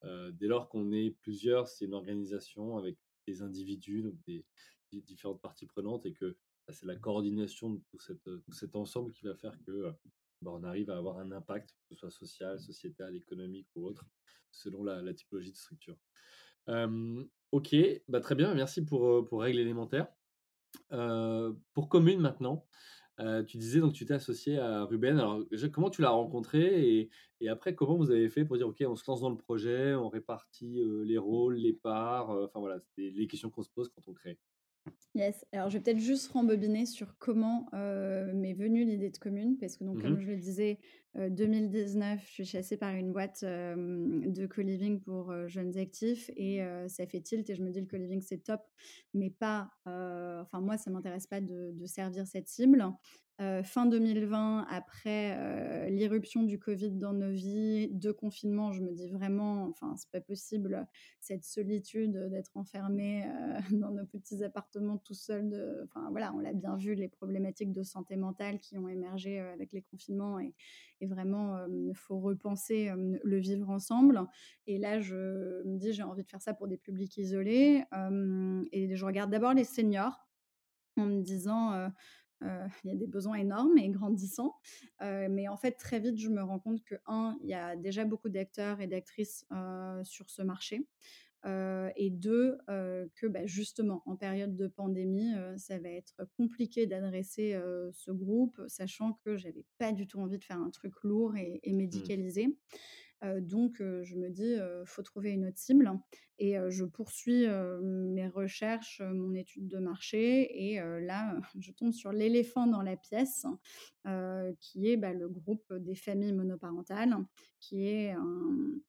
heu, dès lors qu'on est plusieurs, c'est une organisation avec des individus, donc des différentes parties prenantes et que, bah, c'est la coordination de tout cet, ensemble qui va faire que, heu, bah, on arrive à avoir un impact, que ce soit social, sociétal, économique ou autre, selon la typologie de structure. OK, bah, très bien, merci pour, pour Règles élémentaires. Pour Commune maintenant, heu, tu disais donc tu t'es associé à Ruben. Alors comment tu l'as rencontré et et après comment vous avez fait pour dire: «OK, on se lance dans le projet, on répartit, heu, les rôles, les parts», heu, enfin voilà, c'était les questions qu'on se pose quand on crée? Yes. Alors, je vais peut-être juste rembobiner sur comment, heu, m'est venue l'idée de commune parce que donc Mmh comme je le disais, heu, 2019, je suis chassée par une boîte, de co-living pour, jeunes actifs et ça fait tilt et je me dis: «Le co-living, c'est top», mais pas, enfin moi, ça m'intéresse pas de de servir cette cible. Fin 2020, après, l'irruption du covid dans nos vies, 2 confinements, je me dis vraiment: «Enfin, c'est pas possible, cette solitude, d'être enfermés, heu, dans nos petits appartements tout seuls de enfin voilà, on l'a bien vu, les problématiques de santé mentale qui ont émergé, avec les confinements et et vraiment, hem, faut repenser, le vivre ensemble. Et là, je me dis: «J'ai envie de faire ça pour des publics isolés», et je regarde d'abord les seniors en me disant, heu, il y a des besoins énormes et grandissants, heu, mais en fait, très vite, je me rends compte que, 1, il y a déjà beaucoup d'acteurs et d'actrices, heu, sur ce marché, et 2, heu, que, bah, justement, en période de pandémie, ça va être compliqué d'adresser, ce groupe, sachant que j'avais pas du tout envie de faire un truc lourd et et Mmh. médicalisé. Donc je me dis, «Faut trouver une autre cible» et je poursuis, mes recherches, mon étude de marché et là, je tombe sur l'éléphant dans la pièce, qui est, bah, le groupe des familles monoparentales, qui est un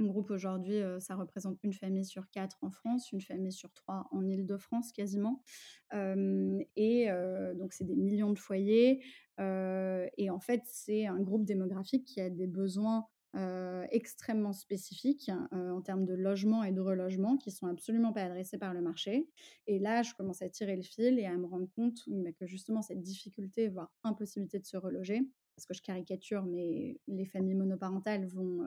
groupe aujourd'hui, ça représente 1 famille sur 4 en France, 1 famille sur 3 en Île-de-France quasiment. Et donc c'est des millions de foyers, et en fait, c'est un groupe démographique qui a des besoins, heu, extrêmement spécifiques, heu, en termes de logement et de relogement qui sont absolument pas adressés par le marché. Et là, je commence à tirer le fil et à me rendre compte, que justement cette difficulté, voire impossibilité de se reloger, parce que je caricature, mais les familles monoparentales vont,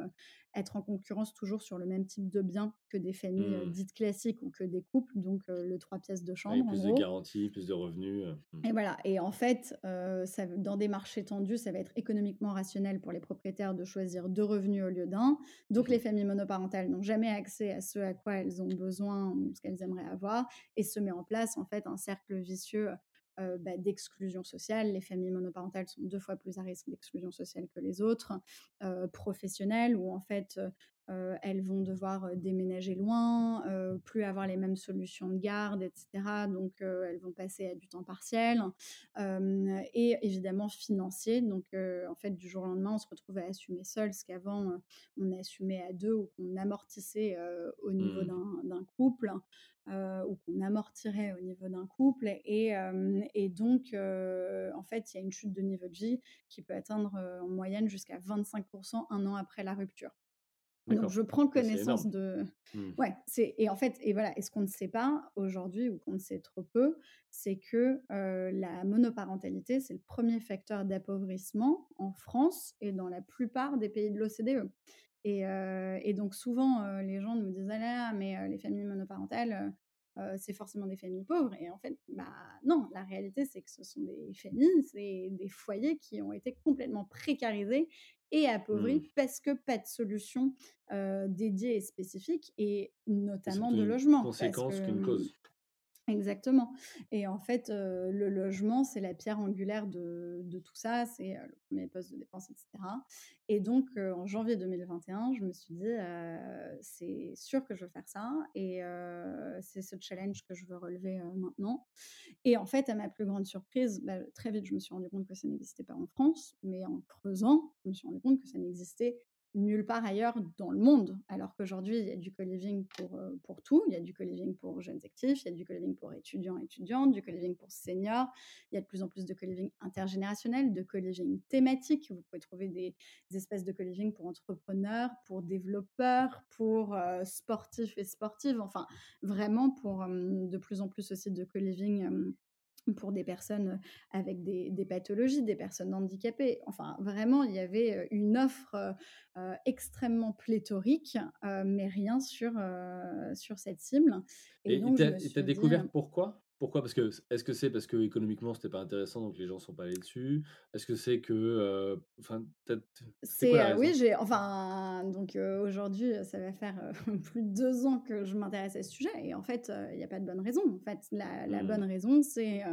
être en concurrence toujours sur le même type de bien que des familles, Mmh. dites classiques ou que des couples, donc le 3 pièces, 2 Avec chambres, en plus de garanties, plus de revenus, mmh. Et voilà et en fait, ça dans des marchés tendus, ça va être économiquement rationnel pour les propriétaires de choisir 2 revenus au lieu d'1. Mmh Donc les mh. familles monoparentales n'ont jamais accès à ce à quoi elles ont besoin ou ce qu'elles aimeraient avoir et se met en place, en fait, un cercle vicieux, heu, bah, d'exclusion sociale. Les familles monoparentales sont 2 fois plus à risque d'exclusion sociale que les autres, heu, professionnelle où en fait, heu, elles vont devoir, heu, déménager loin, heu, plus avoir les mêmes solutions de garde et cetera, donc elles vont passer à du temps partiel, et évidemment financier, donc en fait, du jour au lendemain, on se retrouve à assumer seul ce qu'avant, on assumait à 2 ou qu'on amortissait, au niveau Mmh. d'un couple, ou qu'on amortirait au niveau d'un couple et donc en fait, il y a une chute de niveau de vie qui peut atteindre, en moyenne jusqu'à 25 % 1 an après la rupture. Donc je prends connaissance de Mmh. ouais, c'est et en fait et voilà et ce qu'on ne sait pas aujourd'hui ou qu'on ne sait trop peu, c'est que, la monoparentalité, c'est le 1er facteur d'appauvrissement en France et dans la plupart des pays de l'OCDE et et donc souvent, les gens nous disent: «Ah là mais les familles monoparentales, c'est forcément des familles pauvres» et en fait, bah, non, la réalité, c'est que ce sont des familles, c'est des foyers qui ont été complètement précarisés et appauvris Mmh. parce que pas de solution, dédiée et spécifique et notamment de logement parce que, conséquence qu'une cause. Exactement. Et en fait, le logement, c'est la pierre angulaire de tout ça, c'est, heu, le 1er poste de dépense et cetera. Et donc en janvier 2021, je me suis dit: «Heu, c'est sûr que je veux faire ça et c'est ce challenge que je veux relever, maintenant» et en fait, à ma plus grande surprise, bah, très vite, je me suis rendue compte que ça n'existait pas en France, mais en creusant, je me suis rendue compte que ça n'existait nulle part ailleurs dans le monde. Alors qu'aujourd'hui, il y a du co-living pour, heu, pour tout. Il y a du co-living pour jeunes actifs, il y a du co-living pour étudiants, étudiantes, du co-living pour seniors. Il y a de plus en plus de co-living intergénérationnel, de co-living thématique. Vous pouvez trouver des des espaces de co-living pour entrepreneurs, pour développeurs, pour, heu, sportifs et sportives, enfin vraiment pour, hem, de plus en plus aussi de co-living, pour des personnes, avec des des pathologies, des personnes handicapées. Enfin, vraiment, il y avait, heu, une offre, heu, extrêmement pléthorique, mais rien sur, sur cette cible et Et tu as dit, découvert pourquoi? Pourquoi? Parce que est-ce que c'est parce qu'économiquement, c'était pas intéressant, donc les gens sont pas allés dessus? Est-ce que c'est que, enfin, quoi C'est, oui, j'ai enfin, donc aujourd'hui, ça va faire, plus de 2 ans que je m'intéresse à ce sujet et en fait, il y a pas de bonne raison. En fait, la la bonne Mmh. raison, c'est,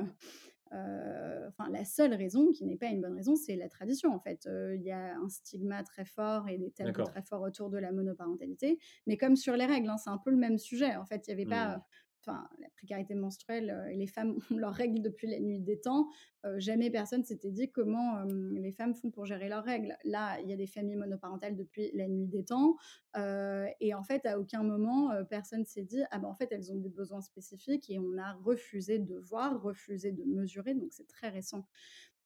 enfin, la seule raison qui n'est pas une bonne raison, c'est la tradition, en fait. Il y a un stigma très fort et des tabous très forts autour de la monoparentalité, mais comme sur les règles, hein, c'est un peu le même sujet. En fait, il y avait pas, Mmh. Enfin, la précarité menstruelle et les femmes ont leurs règles depuis la nuit des temps. jamais personne s'était dit comment les femmes font pour gérer leurs règles. Là, il y a des familles monoparentales depuis la nuit des temps. et en fait, à aucun moment, personne s'est dit, ah ben en fait, elles ont des besoins spécifiques et on a refusé de voir, refusé de mesurer. Donc, c'est très récent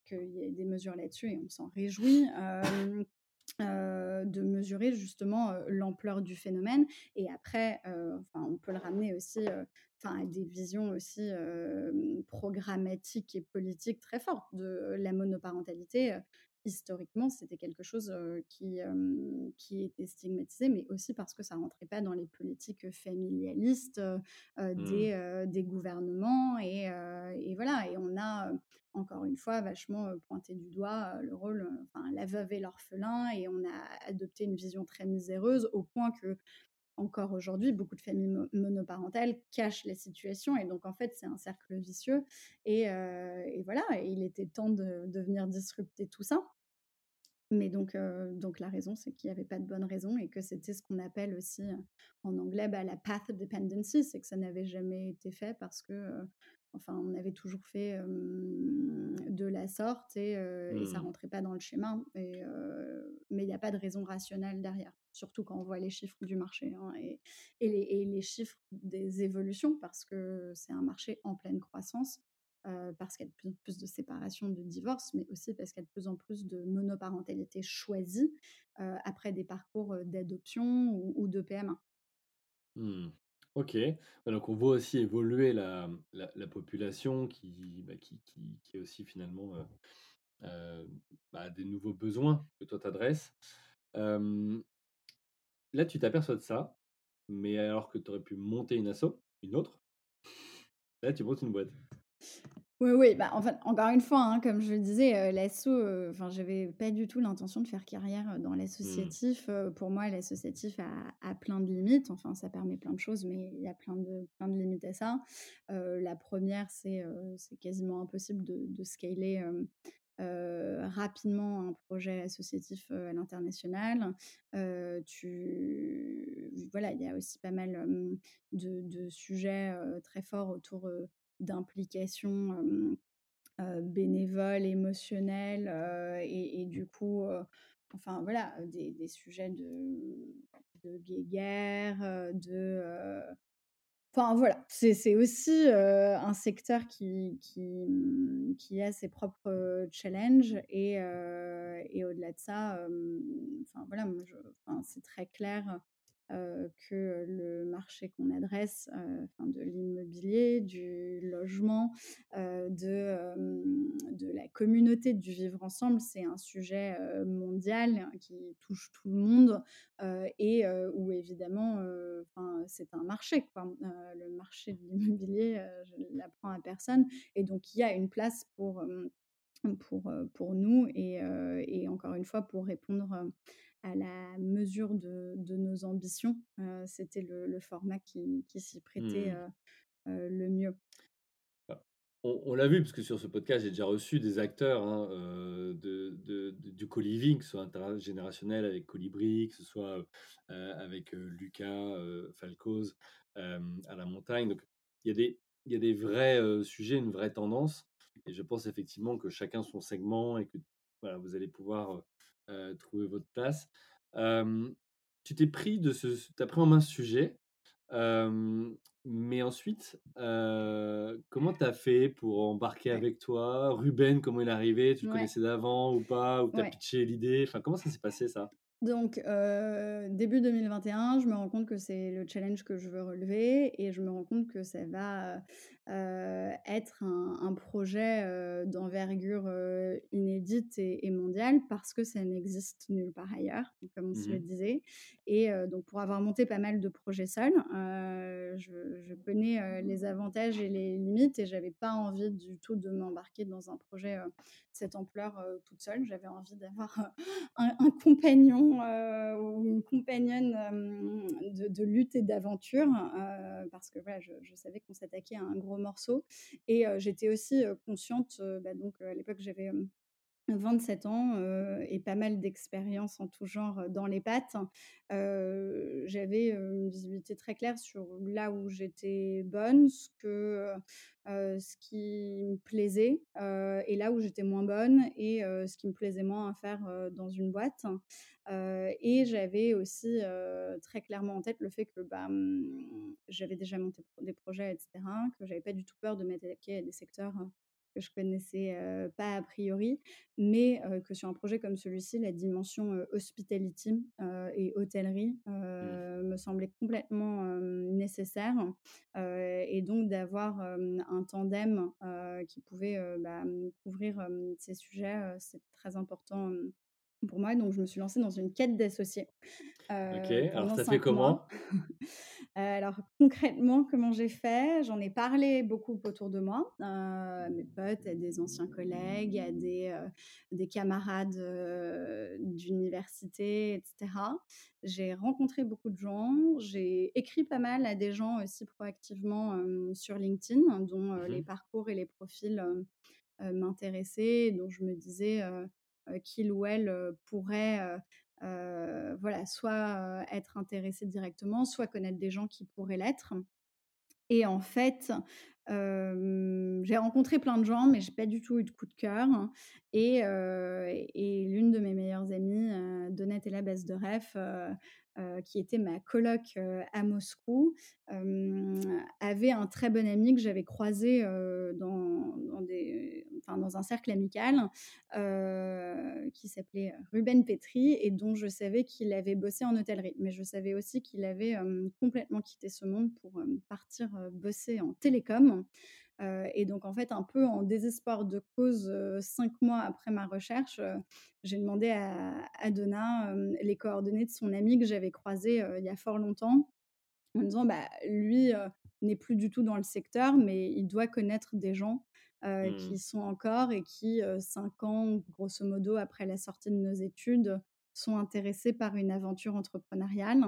qu'il y ait des mesures là-dessus et on s'en réjouit. De mesurer justement l'ampleur du phénomène et après enfin on peut le ramener aussi enfin à des visions aussi programmatiques et politiques très fortes de la monoparentalité historiquement, c'était quelque chose qui, qui était stigmatisé, mais aussi parce que ça rentrait pas dans les politiques familialistes mmh. des, des gouvernements. Et, et, voilà, et on a encore une fois vachement pointé du doigt le rôle, enfin la veuve et l'orphelin, et on a adopté une vision très miséreuse au point que encore aujourd'hui, beaucoup de familles monoparentales cachent la situation et donc en fait c'est un cercle vicieux et, voilà, il était temps de, de venir disrupter tout ça. Mais donc, donc la raison, c'est qu'il n'y avait pas de bonne raison et que c'était ce qu'on appelle aussi en anglais bah, la path dependency, c'est que ça n'avait jamais été fait parce que, enfin, on avait toujours fait de la sorte et, et ça Mmh. rentrait pas dans le schéma. Et, mais il n'y a pas de raison rationnelle derrière, surtout quand on voit les chiffres du marché hein, et, et, les, et les chiffres des évolutions parce que c'est un marché en pleine croissance parce qu'il y a de plus en plus de séparations, de divorces, mais aussi parce qu'il y a de plus en plus de monoparentalité choisie après des parcours d'adoption ou, ou de PMA. Mmh. OK. Ouais, donc on voit aussi évoluer la, la, la population qui, bah, qui, qui, qui est aussi finalement bah, des nouveaux besoins que toi t'adresses. Là, tu t'aperçois de ça, mais alors que tu aurais pu monter une asso, une autre, là, tu montes une boîte. Oui, oui, bah, en fait, encore une fois, hein, comme je le disais, euh, l'asso, euh, enfin, j'avais pas du tout l'intention de faire carrière euh, dans Mmh. l'associatif. Euh, pour moi, l'associatif a, a plein de limites. Enfin, ça permet plein de choses, mais il y a plein de, plein de limites à ça. La première, c'est c'est quasiment impossible de, de scaler euh, rapidement un projet associatif euh, à l'international. Euh, tu... Voilà, il y a aussi pas mal de, de sujets très forts autour d'implication bénévole, émotionnelle, et, du coup, enfin voilà, des, sujets de, de guéguerre, de... Enfin voilà, c'est aussi un secteur qui, mmh, qui a ses propres challenges et, et au-delà de ça, enfin voilà, enfin, c'est très clair euh, que le marché qu'on adresse, euh, de l'immobilier, du logement, euh, de, euh, de la communauté du vivre ensemble, c'est un sujet euh, mondial qui touche tout le monde euh, et euh, où évidemment, euh, c'est un marché. Euh, le marché de l'immobilier, euh, je ne l'apprends à personne, et donc il y a une place pour euh, pour, pour nous et, et encore une fois pour répondre à la mesure de, de nos ambitions. C'était le, le format qui, qui s'y prêtait Mmh. le mieux. Ah, On, on l'a vu, parce que sur ce podcast, j'ai déjà reçu des acteurs hein, euh, de, de- de- du co-living, que ce soit intergénérationnel avec Colibri, que ce soit euh, avec euh, Lucas Falcoz à la montagne. Donc, il y a des, il y a des vrais sujets, une vraie tendance. Et je pense effectivement que chacun son segment et que voilà, vous allez pouvoir euh, trouver votre place. Euh, tu t'es pris de ce, pris en main ce sujet. Euh, mais ensuite, comment tu as fait pour embarquer avec toi? Ruben, comment il est arrivé? Tu le Ouais, connaissais d'avant ou pas? Ou tu as ouais. pitché l'idée? Enfin, comment ça s'est passé ça? Donc, heu, début 2021, je me rends compte que c'est le challenge que je veux relever et je me rends compte que ça va, être un un projet, heu, d'envergure, heu, inédite et et mondiale parce que ça n'existe nulle part ailleurs, comme on se le Mmh disait et donc pour avoir monté pas mal de projets seuls, je je connais, les avantages et les limites et j'avais pas envie du tout de m'embarquer dans un projet, de cette ampleur, toute seule. J'avais envie d'avoir, un, un compagnon euh, ou une compagnonne euh, de, de lutte et d'aventure euh, parce que voilà, je, je savais qu'on s'attaquait à un gros morceau et j'étais aussi consciente, bah, donc à l'époque j'avais 27 ans, heu et pas mal d'expérience en tout genre, heu, dans les pattes. Heu, j'avais, une visibilité très claire sur là où j'étais bonne, ce que, ce qui me plaisait, et là où j'étais moins bonne et ce qui me plaisait moins à faire, dans une boîte. Et j'avais aussi, très clairement en tête le fait que, bah, mmh, j'avais déjà monté des projets et cetera, que j'avais pas du tout peur de m'attaquer à des secteurs, que je connaissais, pas a priori mais que sur un projet comme celui-ci, la dimension, heu, hospitality, et hôtellerie, Mmh. me semblait complètement, nécessaire, et donc d'avoir, un tandem, qui pouvait, bah, mmh, couvrir, ces sujets, c'était très important, hem, pour moi. Donc je me suis lancée dans une quête d'associés, OK, heu, alors ça fait 5 mois. comment? Heu, alors concrètement, comment j'ai fait? J'en ai parlé beaucoup autour de moi, heu, à mes potes, à des anciens collègues, à des, heu, des camarades, d'université et cetera. J'ai rencontré beaucoup de gens, j'ai écrit pas mal à des gens aussi proactivement, sur LinkedIn, dont, Mmh les mh. parcours et les profils, m'intéressaient, dont je me disais, qu'il ou elle, heu, pourrait, heu, voilà, soit, être intéressé directement, soit connaître des gens qui pourraient l'être. Et en fait, j'ai rencontré plein de gens, mais j'ai pas du tout eu de coup de cœur et heu et l'une de mes meilleures amies, heu, Donatella Basdereff, heu heu, qui était ma coloc, à Moscou, avait un très bon ami que j'avais croisé, dans un cercle amical, qui s'appelait, Ruben Petri et dont je savais qu'il avait bossé en hôtellerie. Mais je savais aussi qu'il avait, complètement quitté ce monde pour, partir, bosser en télécom, et donc en fait, un peu en désespoir de cause, 5 mois après ma recherche, j'ai demandé à à Donna, les coordonnées de son ami que j'avais croisé, il y a fort longtemps, en me disant: «Bah, lui, n'est plus du tout dans le secteur, mais il doit connaître des gens, qui Mmh. y sont encore et qui, 5 ans, grosso modo, après la sortie de nos études, sont intéressés par une aventure entrepreneuriale».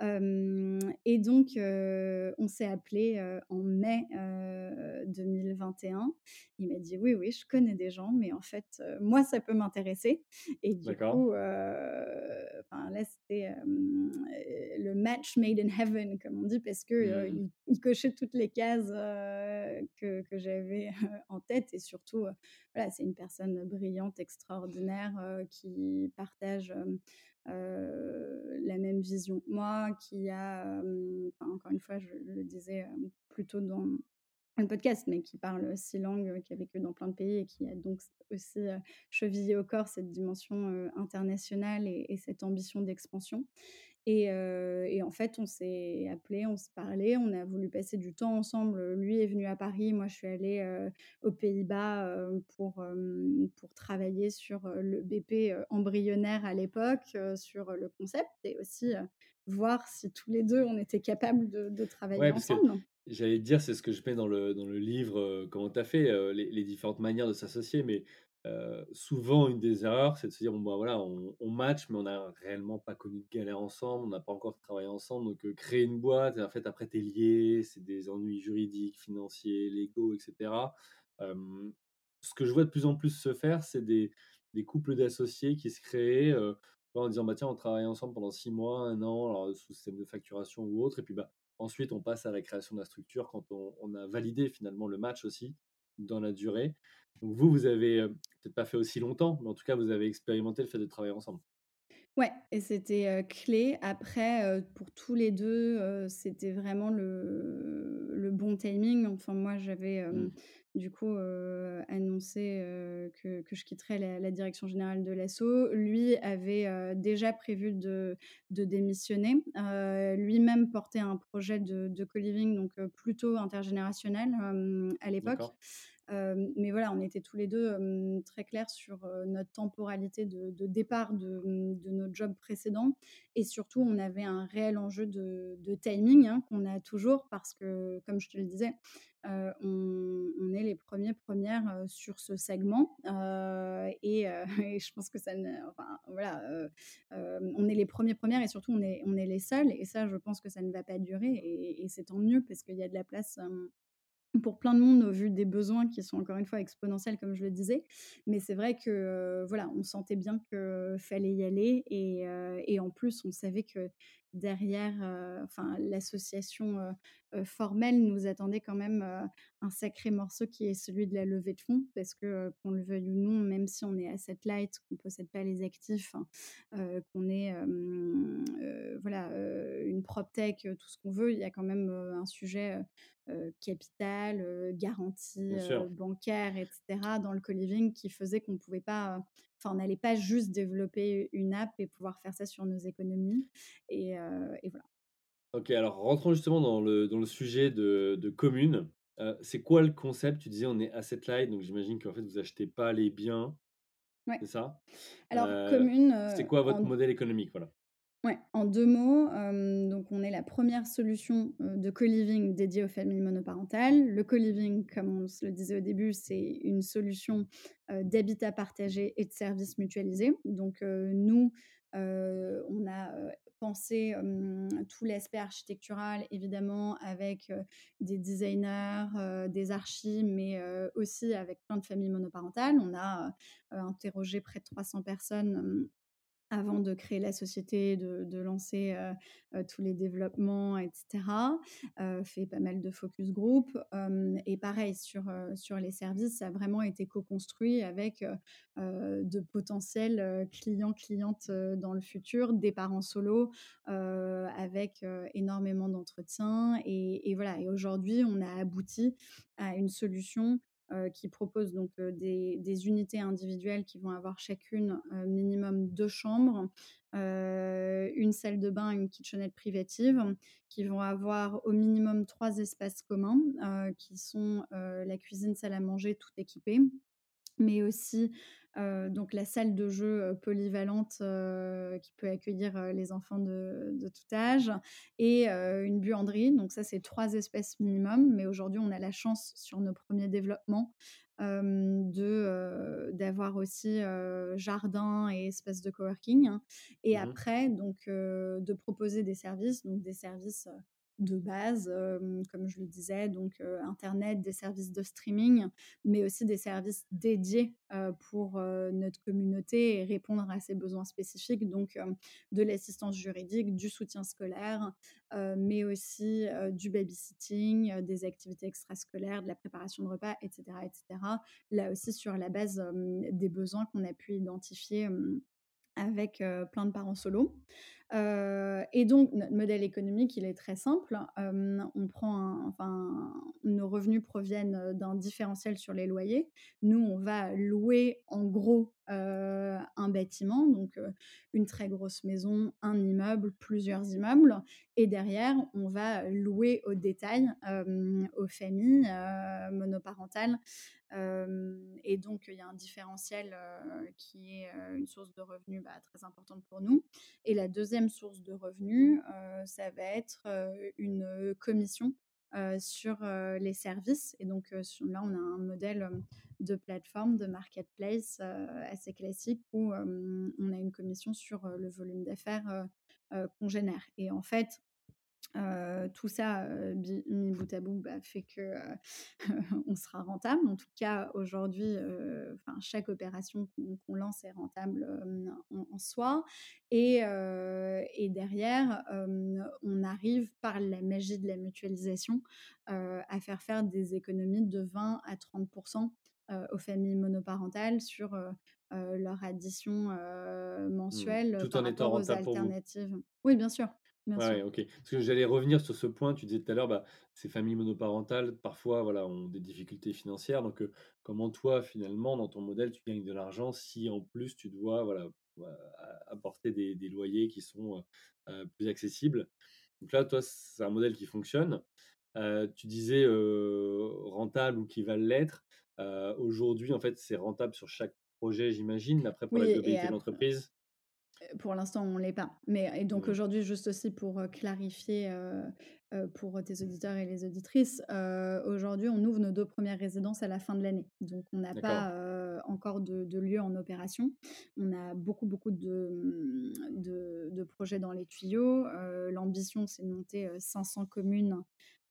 Et donc on s'est appelés, heu, en mai, heu, 2021. Il m'a dit: «Oui, oui, je connais des gens, mais en fait, moi, ça peut m'intéresser» et du coup, enfin là, c'était, le match made in heaven, comme on dit, parce que, Mmh. il il cochait toutes les cases, que que j'avais, en tête et surtout, voilà, c'est une personne brillante, extraordinaire, qui partage, la même vision. Moi, qui a, enfin, encore une fois, je le disais, hem, plus tôt dans le podcast, mais qui parle 6 langues, qui a vécu dans plein de pays et qui a donc aussi, chevillé au corps cette dimension, internationale et cette ambition d'expansion et en fait, on s'est appelés, on s'est parlé, on a voulu passer du temps ensemble. Lui est venu à Paris, moi je suis allée, aux Pays-Bas, pour, pour travailler sur, le BP, embryonnaire à l'époque, sur, le concept et aussi, voir si tous les 2 on était capables de de travailler Ouais, ensemble. j'allais te dire, c'est ce que je mets dans le dans le livre, comment tu as fait, les les différentes manières de s'associer, mais souvent une des erreurs, c'est de se dire: «Bon, bah, voilà, on on match, mais on n'a réellement pas connu de galère ensemble, on n'a pas encore travaillé ensemble». Donc créer une boîte et en fait, après tu es lié, c'est des ennuis juridiques, financiers, légaux et cetera. Hem, ce que je vois de plus en plus se faire, c'est des couples d'associés qui se créent, en disant: «Bah, tiens, on travaille ensemble pendant 6 mois, 1 an», alors sous système de facturation ou autre et puis, bah, ensuite on passe à la création de la structure quand on a validé finalement le match aussi, dans la durée. Donc vous, vous avez, heu, peut-être pas fait aussi longtemps, mais en tout cas, vous avez expérimenté le fait de travailler ensemble. Ouais et c'était, heu, clé. Après, heu, pour tous les 2, heu, c'était vraiment le le bon timing. Enfin, moi, j'avais, Mmh. Du coup, heu, annoncé, heu, que je quitterais la direction générale de l'asso. Lui avait, heu, déjà prévu de démissionner. Heu, lui-même portait un projet de co-living, donc plutôt intergénérationnel, à l'époque. Mais voilà, on était tous les 2, hem, très clairs sur, notre temporalité de départ de, mmh, de nos jobs précédents et surtout, on avait un réel enjeu de timing, hein, qu'on a toujours parce que, comme je te le disais, on est les 1ers, 1res, heu, sur ce segment, et je pense que ça ne enfin, voilà, on est les 1ers, 1res et surtout on est on est les seuls. Et ça, je pense que ça ne va pas durer et c'est tant mieux parce qu'il y a de la place, pour plein de monde au vu des besoins qui sont encore une fois exponentiels comme je le disais. Mais c'est vrai que, heu, voilà, on sentait bien que fallait y aller et et en plus on savait que derrière, heu, enfin l'association, heu heu, formelle nous attendait quand même, un sacré morceau qui est celui de la levée de fonds. Parce que, qu'on le veuille ou non, même si on est asset light, qu'on possède pas les actifs, hein, qu'on est, voilà, une proptech, tout ce qu'on veut, il y a quand même, un sujet, capital, garantie, bancaire et cetera dans le co-living qui faisait qu'on pouvait pas, enfin on n'allait pas juste développer une app et pouvoir faire ça sur nos économies et et voilà. OK, alors rentrons justement dans le dans le sujet de de commune. Heu, c'est quoi le concept? Tu disais on est asset light, donc j'imagine qu'en fait vous achetez pas les biens, Ouais. c'est ça? Alors Heu, commune, c'est heu, quoi votre en modèle économique? Voilà. Ouais, en 2 mots, hem, donc on est la première solution, heu, de co-living dédiée aux familles monoparentales. Le co-living, comme on se le disait au début, c'est une solution, heu, d'habitat partagé et de services mutualisés. Donc, nous, on a, pensé, tout l'aspect architectural évidemment avec, des designers, des archis, mais, aussi avec plein de familles monoparentales. On a, interrogé près de 300 personnes, avant de créer la société, de lancer, heu heu, tous les développements et cetera. Heu, fait pas mal de focus group, et pareil sur, sur les services, ça a vraiment été co-construit avec, de potentiels, clients, clientes, dans le futur, des parents solo, avec, énormément d'entretien et et voilà et aujourd'hui, on a abouti à une solution, qui propose donc, heu, des des unités individuelles qui vont avoir chacune, heu, minimum 2 chambres, une salle de bain, une kitchenette privative, qui vont avoir au minimum 3 espaces communs, qui sont, la cuisine, salle à manger, tout équipé. Mais aussi, donc la salle de jeu, polyvalente, qui peut accueillir, les enfants de de tout âge et une buanderie. Donc ça, c'est 3 espèces minimum. Mais aujourd'hui, on a la chance sur nos premiers développements, de, d'avoir aussi, jardin et espace de coworking et Mmh mh. après donc, de proposer des services, donc des services, de base, comme je le disais, donc, internet, des services de streaming, mais aussi des services dédiés, pour, notre communauté et répondre à ses besoins spécifiques. Donc, de l'assistance juridique, du soutien scolaire, mais aussi, du babysitting, des activités extrascolaires, de la préparation de repas et cetera et cetera. Là aussi sur la base, des besoins qu'on a pu identifier, avec, plein de parents solos. Et donc notre modèle économique, il est très simple. On prend enfin, nos revenus proviennent, d'un différentiel sur les loyers. Nous, on va louer en gros, un bâtiment, donc, une très grosse maison, un immeuble, plusieurs immeubles et derrière, on va louer au détail, aux familles, monoparentales. Et donc il y a un différentiel, qui est, une source de revenus, bah, très importante pour nous et la 2e source de revenus, heu, ça va être, heu, une, heu, commission, sur, les services. Et donc, là, on a un modèle, de plateforme, de marketplace, assez classique où, on a une commission sur, le volume d'affaires, qu'on génère. Et en fait, heu, tout ça, bi mis bout à bout, bah, fait que, heu, on sera rentable. En tout cas, aujourd'hui, enfin, chaque opération qu'on lance est rentable, en en soi et et derrière, on arrive par la magie de la mutualisation, à faire faire des économies de 20 à 30 heu, aux familles monoparentales sur, leur addition, Mmh. mensuelle Tout par en étant aux rentable pour vous? alternatives. Oui, bien sûr, Ouais, OK. Parce que j'allais revenir sur ce point, tu disais tout à l'heure, bah, ces familles monoparentales, parfois, voilà, ont des difficultés financières. Donc, comment toi, finalement, dans ton modèle, tu gagnes de l'argent si en plus tu dois, voilà, bah, apporter des des loyers qui sont, plus accessibles? Donc là, toi, c'est un modèle qui fonctionne. Tu disais, rentable ou qui va l'être. Aujourd'hui, en fait, c'est rentable sur chaque projet, j'imagine, après pour la Oui et globalité de l'entreprise? Pour l'instant, on l'est pas. Mais et donc Mmh. aujourd'hui, juste aussi pour, heu, clarifier, heu heu, pour tes auditeurs et les auditrices, aujourd'hui, on ouvre nos 2 premières résidences à la fin de l'année. Donc on n'a pas, encore de de lieu en opération. On a beaucoup, beaucoup de, de de projets dans les tuyaux. L'ambition, c'est de monter, heu, 500 communes,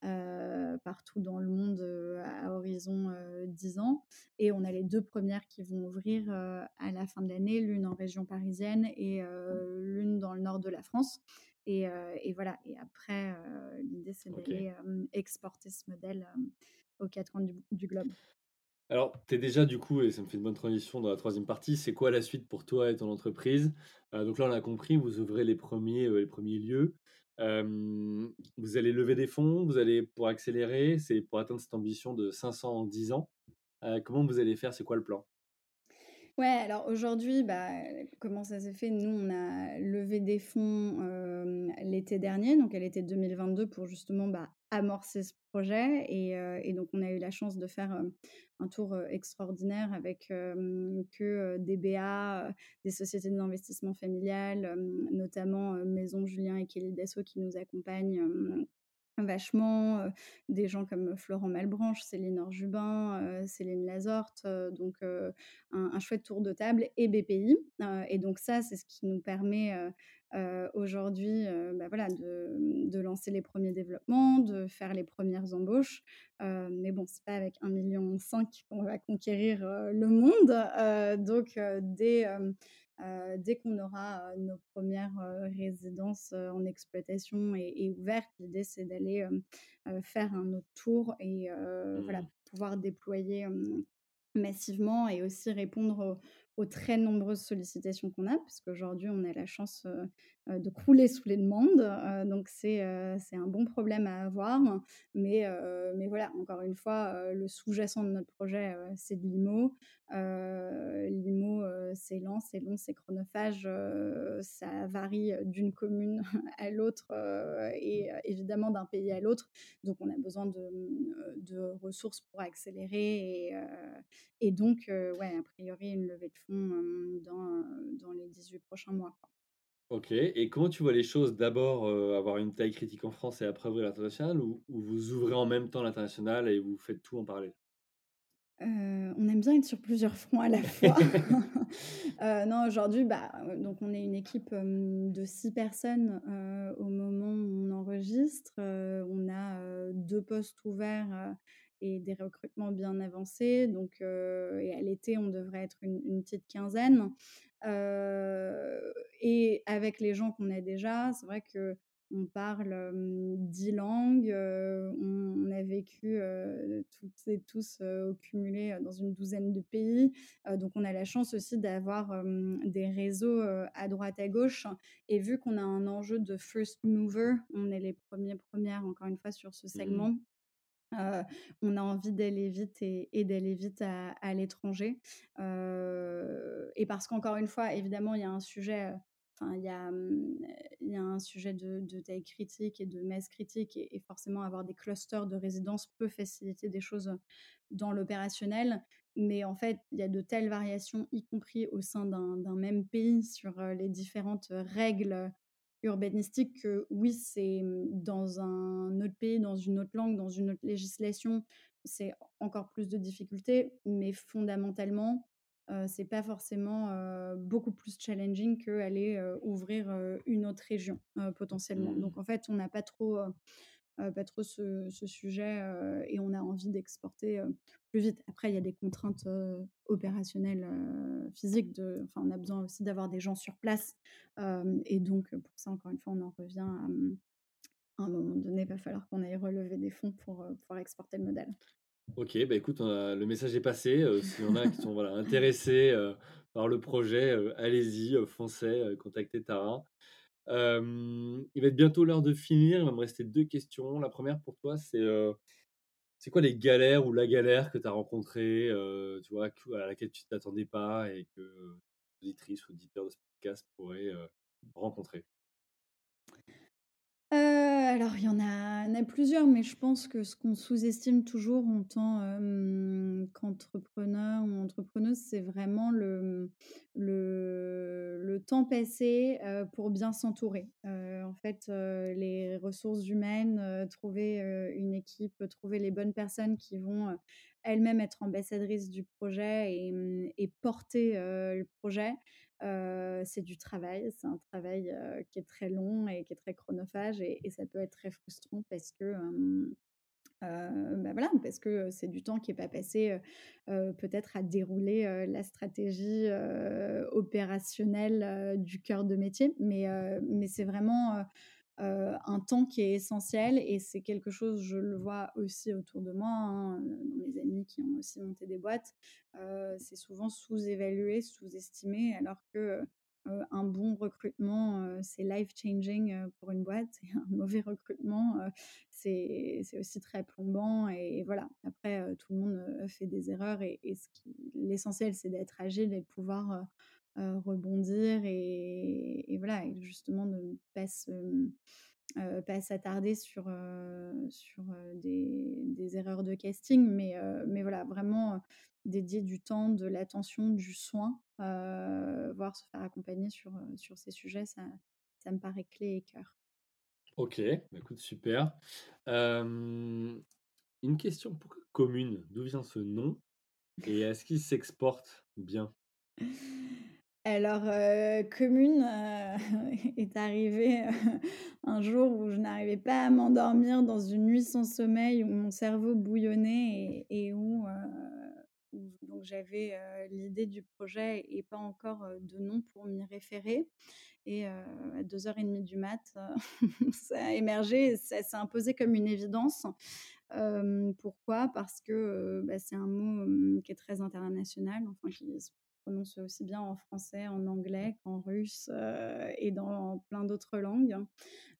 heu, partout dans le monde, heu, à horizon, heu, 10 ans et on a les 2 premières qui vont ouvrir, heu, à la fin de l'année, l'une en région parisienne et heu, l'une dans le nord de la France et et voilà et après, l'idée, c'est d'aller, exporter ce modèle, aux 4 coins du du globe. Alors, tu es déjà du coup et ça me fait une bonne transition dans la troisième partie, c'est quoi la suite pour toi et ton entreprise? Donc là, on a compris, vous ouvrez les premiers ers les 1ers lieux. Vous allez lever des fonds? Vous allez pour accélérer? C'est pour atteindre cette ambition de 500 en 10 ans? Comment vous allez faire? C'est quoi le plan? Ouais, alors aujourd'hui, bah, comment ça s'est fait? Nous, on a levé des fonds, l'été dernier, donc à l'été 2022 pour justement, bah, amorcer ce projet et donc on a eu la chance de faire, un tour, extraordinaire avec, que, des BA, des sociétés d'investissement familiales, hem, notamment, Maison Julien et Kelly Dassault qui nous accompagnent, hem, vachement, des gens comme Florent Malebranche, Céline Orjubin, heu, Céline Lazorte, donc un chouette tour de table et BPI, et donc ça, c'est ce qui nous permet, heu, aujourd'hui, heu, bah, voilà, de, de lancer les 1ers développements, de faire les 1res embauches. Heu, mais bon, c'est pas avec 1,5 million qu'on va conquérir, le monde, donc dès, qu'on aura, nos 1res, heu, résidences, en exploitation et et ouvertes, l'idée, c'est d'aller, faire un autre tour et voilà, Mmh. pouvoir déployer, massivement et aussi répondre aux très nombreuses sollicitations qu'on a. Puisqu'aujourd'hui, on a la chance, heu heu, de crouler sous les demandes, heu, donc c'est, c'est un bon problème à avoir. Mais mais voilà, encore une fois, le sous-jacent de notre projet, c'est de l'IMO. L'IMO, c'est lent, c'est long, c'est chronophage, ça varie, d'une commune à l'autre, heu et évidemment d'un pays à l'autre. Donc on a besoin de, mmh, de ressources pour accélérer et donc ouais, a priori, une levée de dans, dans les 18 prochains mois. OK et comment tu vois les choses? D'abord, avoir une taille critique en France et après ouvrir l'international ou ou vous ouvrez en même temps l'international et vous faites tout en parallèle? On aime bien être sur plusieurs fronts à la fois. Non, aujourd'hui, bah, donc on est une équipe, de 6 personnes, au moment où on enregistre. On a, heu, 2 postes ouverts, et des recrutements bien avancés. Donc et à l'été, on devrait être une une petite quinzaine. Et avec les gens qu'on a déjà, c'est vrai qu'on parle, hem, 10 langues. On on a vécu, toutes et tous, au cumulé, dans une douzaine de pays. Donc on a la chance aussi d'avoir, des réseaux, à droite, à gauche et vu qu'on a un enjeu de first mover, on est les 1ers, 1res encore une fois sur ce Mmh. Heu, on a envie d'aller vite et d'aller vite à l'étranger. Heu et parce qu'encore une fois, évidemment, il y a un sujet, heu, enfin, il y a, il y a un sujet de taille critique et de masse critique et et forcément avoir des clusters de résidences peut faciliter des choses, dans l'opérationnel. Mais en fait, il y a de telles variations, y compris au sein d'un même pays sur, les différentes, règles urbanistiques que oui, c'est, dans un autre pays, dans une autre langue, dans une autre législation, c'est encore plus de difficultés. Mais fondamentalement, c'est pas forcément, beaucoup plus challenging qu'aller, heu, ouvrir, une autre région, potentiellement. Mmh. Donc en fait, on n'a pas trop, pas trop ce sujet, heu et on a envie d'exporter, heu, plus vite. Après, il y a des contraintes, opérationnelles, physiques de enfin, on a besoin aussi d'avoir des gens sur place. Et donc pour ça, encore une fois, on en revient à, à un moment donné, il va falloir qu'on aille relever des fonds pour, pouvoir exporter le modèle. OK, bah, écoute, le message est passé, heu, s'il y en a qui sont, voilà, intéressés, par le projet, allez-y, foncez, contactez Tara. Il va être bientôt l'heure de finir, il va me rester 2 questions. La 1re pour toi, c'est, c'est quoi les galères ou la galère que tu as rencontrée, tu vois, à laquelle tu t'attendais pas et que, heu, auditrices ou auditeurs de ce podcast pourraient, heu, rencontrer? Alors il y en a plusieurs, mais je pense que ce qu'on sous-estime toujours en tant, qu'entrepreneur ou entrepreneuse, c'est vraiment le, temps passé, pour bien s'entourer. En fait, les ressources humaines, trouver, une équipe, trouver les bonnes personnes qui vont, elles-mêmes être ambassadrices du projet et mmh porter, le projet, C'est du travail, c'est un travail, qui est très long et qui est très chronophage et ça peut être très frustrant parce que, bah, voilà, parce que, c'est du temps qui est pas passé, peut-être à dérouler, la stratégie, opérationnelle, du cœur de métier. Mais mais c'est vraiment, heu, un temps qui est essentiel et c'est quelque chose, je le vois aussi autour de moi, hein, heu, dans mes amis qui ont aussi monté des boîtes. Heu, c'est souvent sous-évalué, sous-estimé alors que, un bon recrutement, c'est life changing, heu, pour une boîte et un mauvais recrutement, c'est aussi très plombant et voilà. Après, tout le monde, fait des erreurs et et l'essentiel, c'est d'être agile et de pouvoir, heu, rebondir et et voilà et justement ne pas se, mmh, pas s'attarder sur, heu, sur, des des erreurs de casting. Mais mais voilà, vraiment, dédier du temps, de l'attention, du soin, voire se faire accompagner sur, sur ces sujets, ça ça me paraît clé et cœur. OK, bah, écoute super. Une question, commune? D'où vient ce nom? Et est-ce qu'il s'exporte bien? Alors, heu, commune, heu, est arrivé, heu, un jour où je n'arrivais pas à m'endormir dans une nuit sans sommeil, où mon cerveau bouillonnait et où, donc j'avais, l'idée du projet et pas encore, de nom pour m'y référer et à 2:30 du mat, ça a émergé et ça s'est imposé comme une évidence. Pourquoi? Parce que, bah, c'est un mot, qui est très international, enfin qui prononce aussi bien en français, en anglais qu'en russe, et dans plein d'autres langues.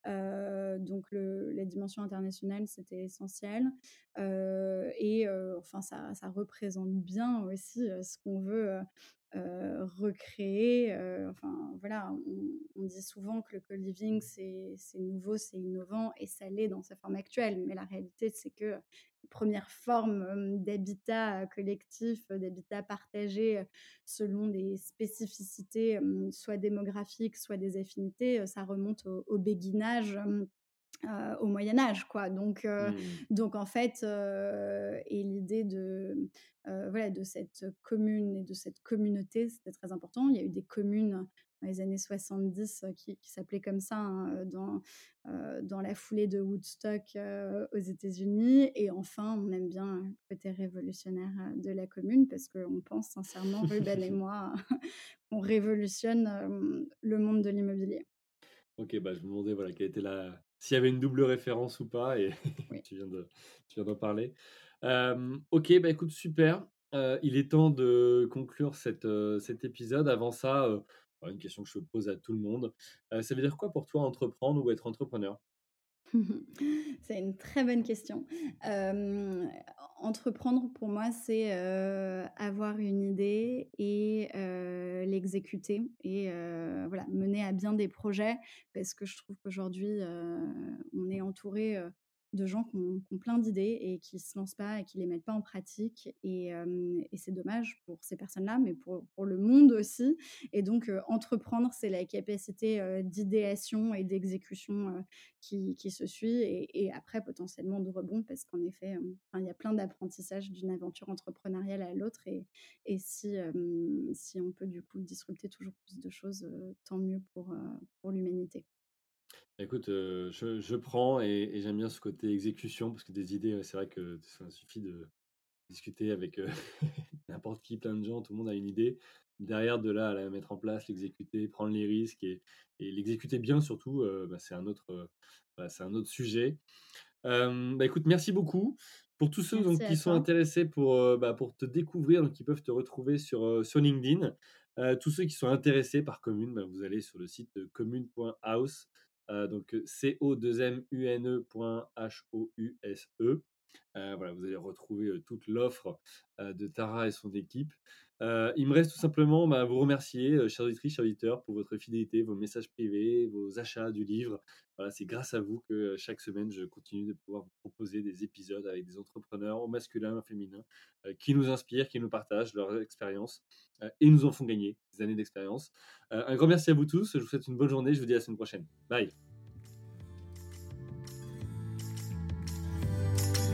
Donc le la dimension internationale, c'était essentiel. Et enfin ça ça représente bien aussi, ce qu'on veut, heu, recréer, heu, enfin voilà, on dit souvent que le co-living c'est nouveau, c'est innovant et ça l'est dans sa forme actuelle. Mais la réalité, c'est que les premières formes, hem, d'habitat, collectif, d'habitat partagé, selon des spécificités, soit démographiques, soit des affinités, ça remonte au béguinage, heu, au Moyen Âge, quoi. Donc heu, Mmh. donc en fait, heu et l'idée de, voilà, de cette commune et de cette communauté, c'était très important. Il y a eu des communes dans les années 70 heu, qui qui s'appelaient comme ça, hein, dans, dans la foulée de Woodstock, aux États-Unis et enfin, on aime bien le côté révolutionnaire, de la commune parce qu'on pense sincèrement, Ruben et moi, qu'on révolutionne, le monde de l'immobilier. OK, bah, je me demandais, voilà, quelle était la s'il y avait une double référence ou pas et Oui. tu viens de tu viens d'en parler. OK, bah, écoute, super. Il est temps de conclure cet, heu, cet épisode. Avant ça, une question que je pose à tout le monde. Ça veut dire quoi pour toi entreprendre ou être entrepreneur? C'est une très bonne question. Entreprendre pour moi, c'est, avoir une idée et l'exécuter et voilà, mener à bien des projets. Parce que je trouve qu'aujourd'hui, on est entouré, de gens qui ont plein d'idées et qui se lancent pas et qui les mettent pas en pratique et c'est dommage pour ces personnes-là, mais pour le monde aussi et donc entreprendre, c'est la capacité, d'idéation et d'exécution, qui qui se suit et après potentiellement de rebond parce qu'en effet, il y a plein d'apprentissages d'une aventure entrepreneuriale à l'autre et et si, si on peut du coup disrupter toujours plus de choses, tant mieux pour, pour l'humanité. Écoute, heu, je je prends et et j'aime bien ce côté exécution parce que des idées, ouais, c'est vrai que ça suffit de discuter avec, heu, n'importe qui, plein de gens, tout le monde a une idée. Derrière, de là à la mettre en place, l'exécuter, prendre les risques et et l'exécuter bien surtout, heu, bah, c'est un autre, heu, bah, c'est un autre sujet. Hem, bah, écoute, merci beaucoup. Pour tous ceux donc Merci qui sont toi. intéressés pour, heu, bah, pour te découvrir, donc ils peuvent te retrouver sur, heu, sur LinkedIn. Heu, tous ceux qui sont intéressés par Commune, bah, vous allez sur le site, heu, commune.house, donc heu, C-O-2-M-U-N-E point H-O-U-S-E voilà, vous allez retrouver toute l'offre de Tara et son équipe. il me reste tout simplement bah, à vous remercier, chers auditrices, chers auditeurs, pour votre fidélité, vos messages privés, vos achats du livre. Voilà, c'est grâce à vous que chaque semaine, je continue de pouvoir vous proposer des épisodes avec des entrepreneurs, au masculin, au féminin, qui nous inspirent, qui nous partagent leur expérience et nous en font gagner des années d'expérience. un grand merci à vous tous. Je vous souhaite une bonne journée. Je vous dis à la semaine prochaine. Bye.